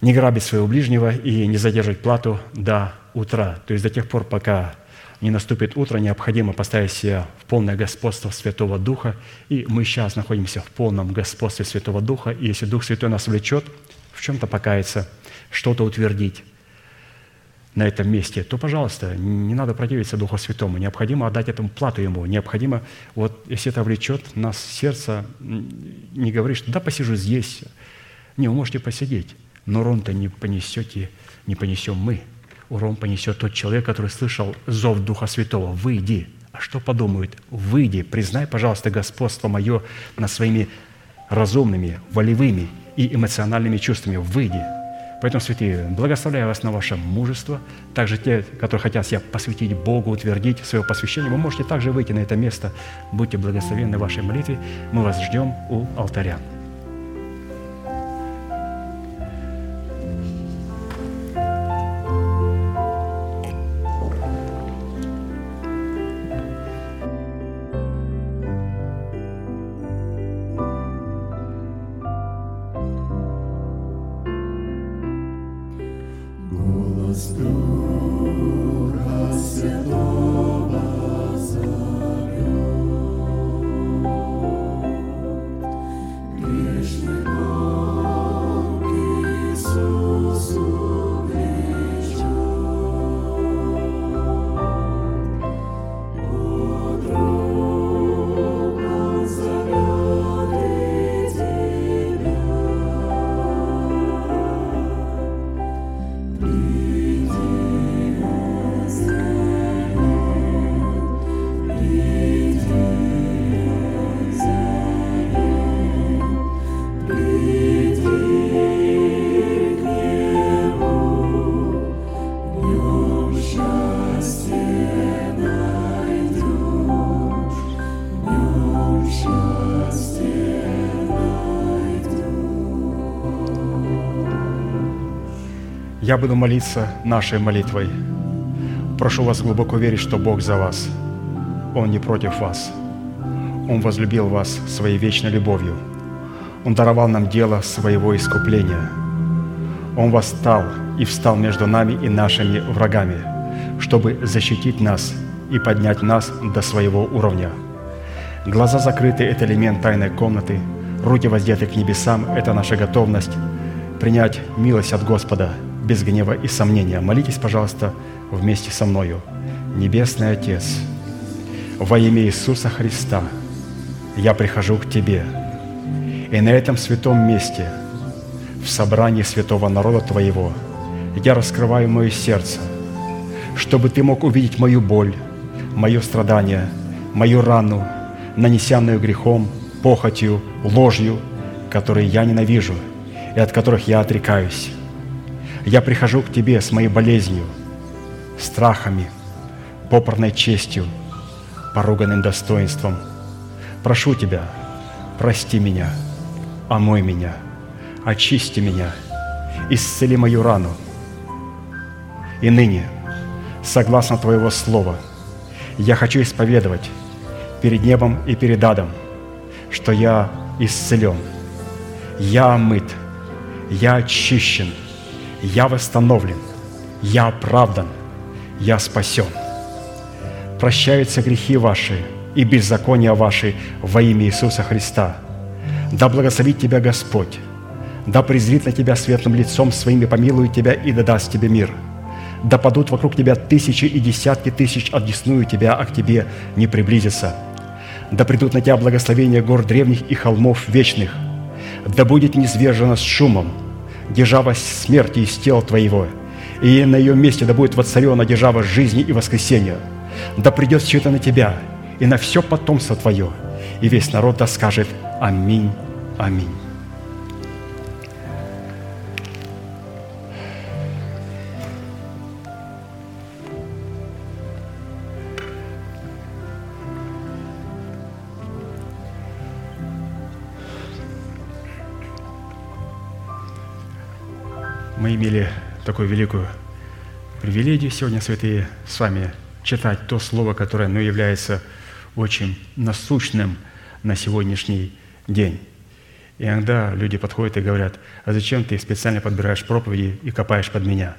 не грабить своего ближнего и не задерживать плату до утра, то есть до тех пор, пока не наступит утро, необходимо поставить себя в полное господство Святого Духа. И мы сейчас находимся в полном господстве Святого Духа. И если Дух Святой нас влечет в чем-то покаяться, что-то утвердить на этом месте, то, пожалуйста, не надо противиться Духу Святому. Необходимо отдать этому плату Ему. Необходимо, вот если это влечет нас сердце, не говорить, что да, посижу здесь. Не, вы можете посидеть, но урон-то не понесете, не понесем мы – урон понесет тот человек, который слышал зов Духа Святого. «Выйди». А что подумают? «Выйди, признай, пожалуйста, господство мое над своими разумными, волевыми и эмоциональными чувствами. Выйди». Поэтому, святые, благословляю вас на ваше мужество. Также те, которые хотят себя посвятить Богу, утвердить свое посвящение, вы можете также выйти на это место. Будьте благословенны в вашей молитве. Мы вас ждем у алтаря. Я буду молиться нашей молитвой. Прошу вас глубоко верить, что Бог за вас. Он не против вас. Он возлюбил вас своей вечной любовью. Он даровал нам дело своего искупления. Он восстал и встал между нами и нашими врагами, чтобы защитить нас и поднять нас до своего уровня. Глаза закрыты – это элемент тайной комнаты, руки воздеты к небесам – это наша готовность принять милость от Господа без гнева и сомнения. Молитесь, пожалуйста, вместе со мною. Небесный Отец, во имя Иисуса Христа я прихожу к Тебе. И на этом святом месте, в собрании святого народа Твоего, я раскрываю мое сердце, чтобы Ты мог увидеть мою боль, мое страдание, мою рану, нанесенную грехом, похотью, ложью, которые я ненавижу и от которых я отрекаюсь. Я прихожу к Тебе с моей болезнью, страхами, попорной честью, поруганным достоинством. Прошу Тебя, прости меня, омой меня, очисти меня, исцели мою рану. И ныне, согласно Твоего Слова, я хочу исповедовать перед небом и перед адом, что я исцелен, я омыт, я очищен, я восстановлен, я оправдан, я спасен. Прощаются грехи ваши и беззакония ваши во имя Иисуса Христа. Да благословит тебя Господь, да презрит на тебя светлым лицом своим и помилует тебя и да даст тебе мир. Да падут вокруг тебя тысячи и десятки тысяч, одесную тебя, а к тебе не приблизится. Да придут на тебя благословения гор древних и холмов вечных. Да будет низвержена с шумом держава смерти из тела твоего, и на ее месте да будет воцарена держава жизни и воскресения. Да придет все на тебя и на все потомство твое, и весь народ да скажет Аминь, Аминь. Имели такую великую привилегию сегодня, святые, с вами читать то слово, которое ну, является очень насущным на сегодняшний день. И иногда люди подходят и говорят, а зачем ты специально подбираешь проповеди и копаешь под меня?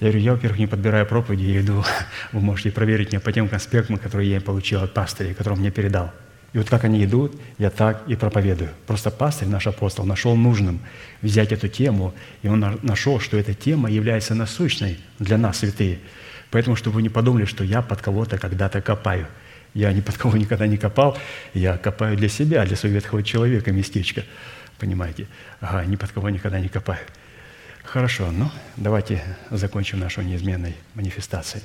Я говорю, я, во-первых, не подбираю проповеди, я иду, вы можете проверить меня по тем конспектам, которые я получил от пастыря, который он мне передал. И вот как они идут, я так и проповедую. Просто пастырь, наш апостол, нашел нужным взять эту тему, и он на- нашел, что эта тема является насущной для нас, святые. Поэтому, чтобы вы не подумали, что я под кого-то когда-то копаю. Я ни под кого никогда не копал, я копаю для себя, для своего ветхого человека местечко. Понимаете? Ага, ни под кого никогда не копаю. Хорошо, ну, давайте закончим нашу неизменной манифестацией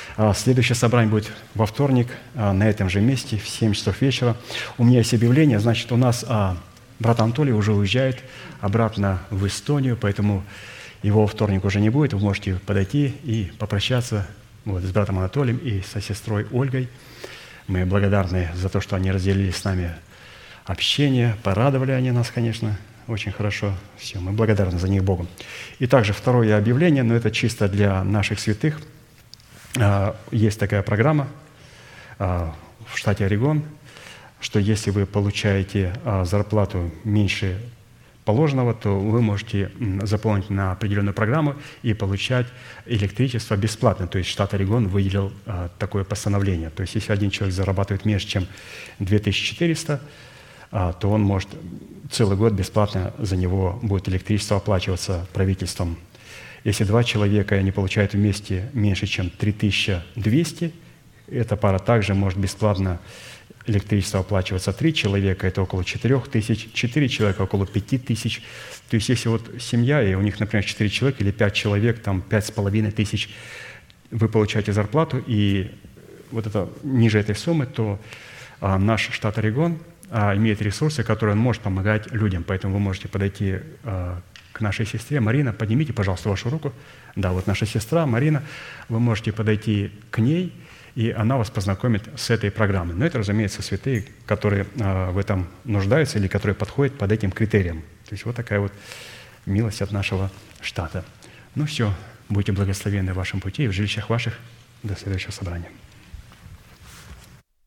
А, Следующее собрание будет во вторник а, на этом же месте в 7 часов вечера. У меня есть объявление, значит, у нас а, брат Анатолий уже уезжает обратно в Эстонию, поэтому его во вторник уже не будет. Вы можете подойти и попрощаться вот, с братом Анатолием и со сестрой Ольгой. Мы благодарны за то, что они разделили с нами общение, порадовали они нас, конечно, очень хорошо. Все, мы благодарны за них Богу. И также второе объявление, но это чисто для наших святых. А, Есть такая программа а, в штате Орегон, что если вы получаете а, зарплату меньше положенного, то вы можете заполнить на определенную программу и получать электричество бесплатно. То есть штат Орегон выделил такое постановление. То есть если один человек зарабатывает меньше, чем 2400, а, то он может целый год бесплатно за него будет электричество оплачиваться правительством. Если два человека они получают вместе меньше, чем 3200, эта пара также может бесплатно электричество оплачиваться. Три человека – это около 4000, четыре человека – около 5000. То есть если вот семья, и у них, например, четыре человека или пять человек, там пять с половиной тысяч, вы получаете зарплату, и вот это ниже этой суммы, то а, наш штат Орегон а, имеет ресурсы, которые он может помогать людям. Поэтому вы можете подойти а, к нашей сестре. Марина, поднимите, пожалуйста, вашу руку. Да, вот наша сестра Марина. Вы можете подойти к ней, и она вас познакомит с этой программой. Но это, разумеется, святые, которые а, в этом нуждаются или которые подходят под этим критериям. То есть вот такая вот милость от нашего штата. Ну все, будьте благословенны в вашем пути и в жилищах ваших. До следующего собрания.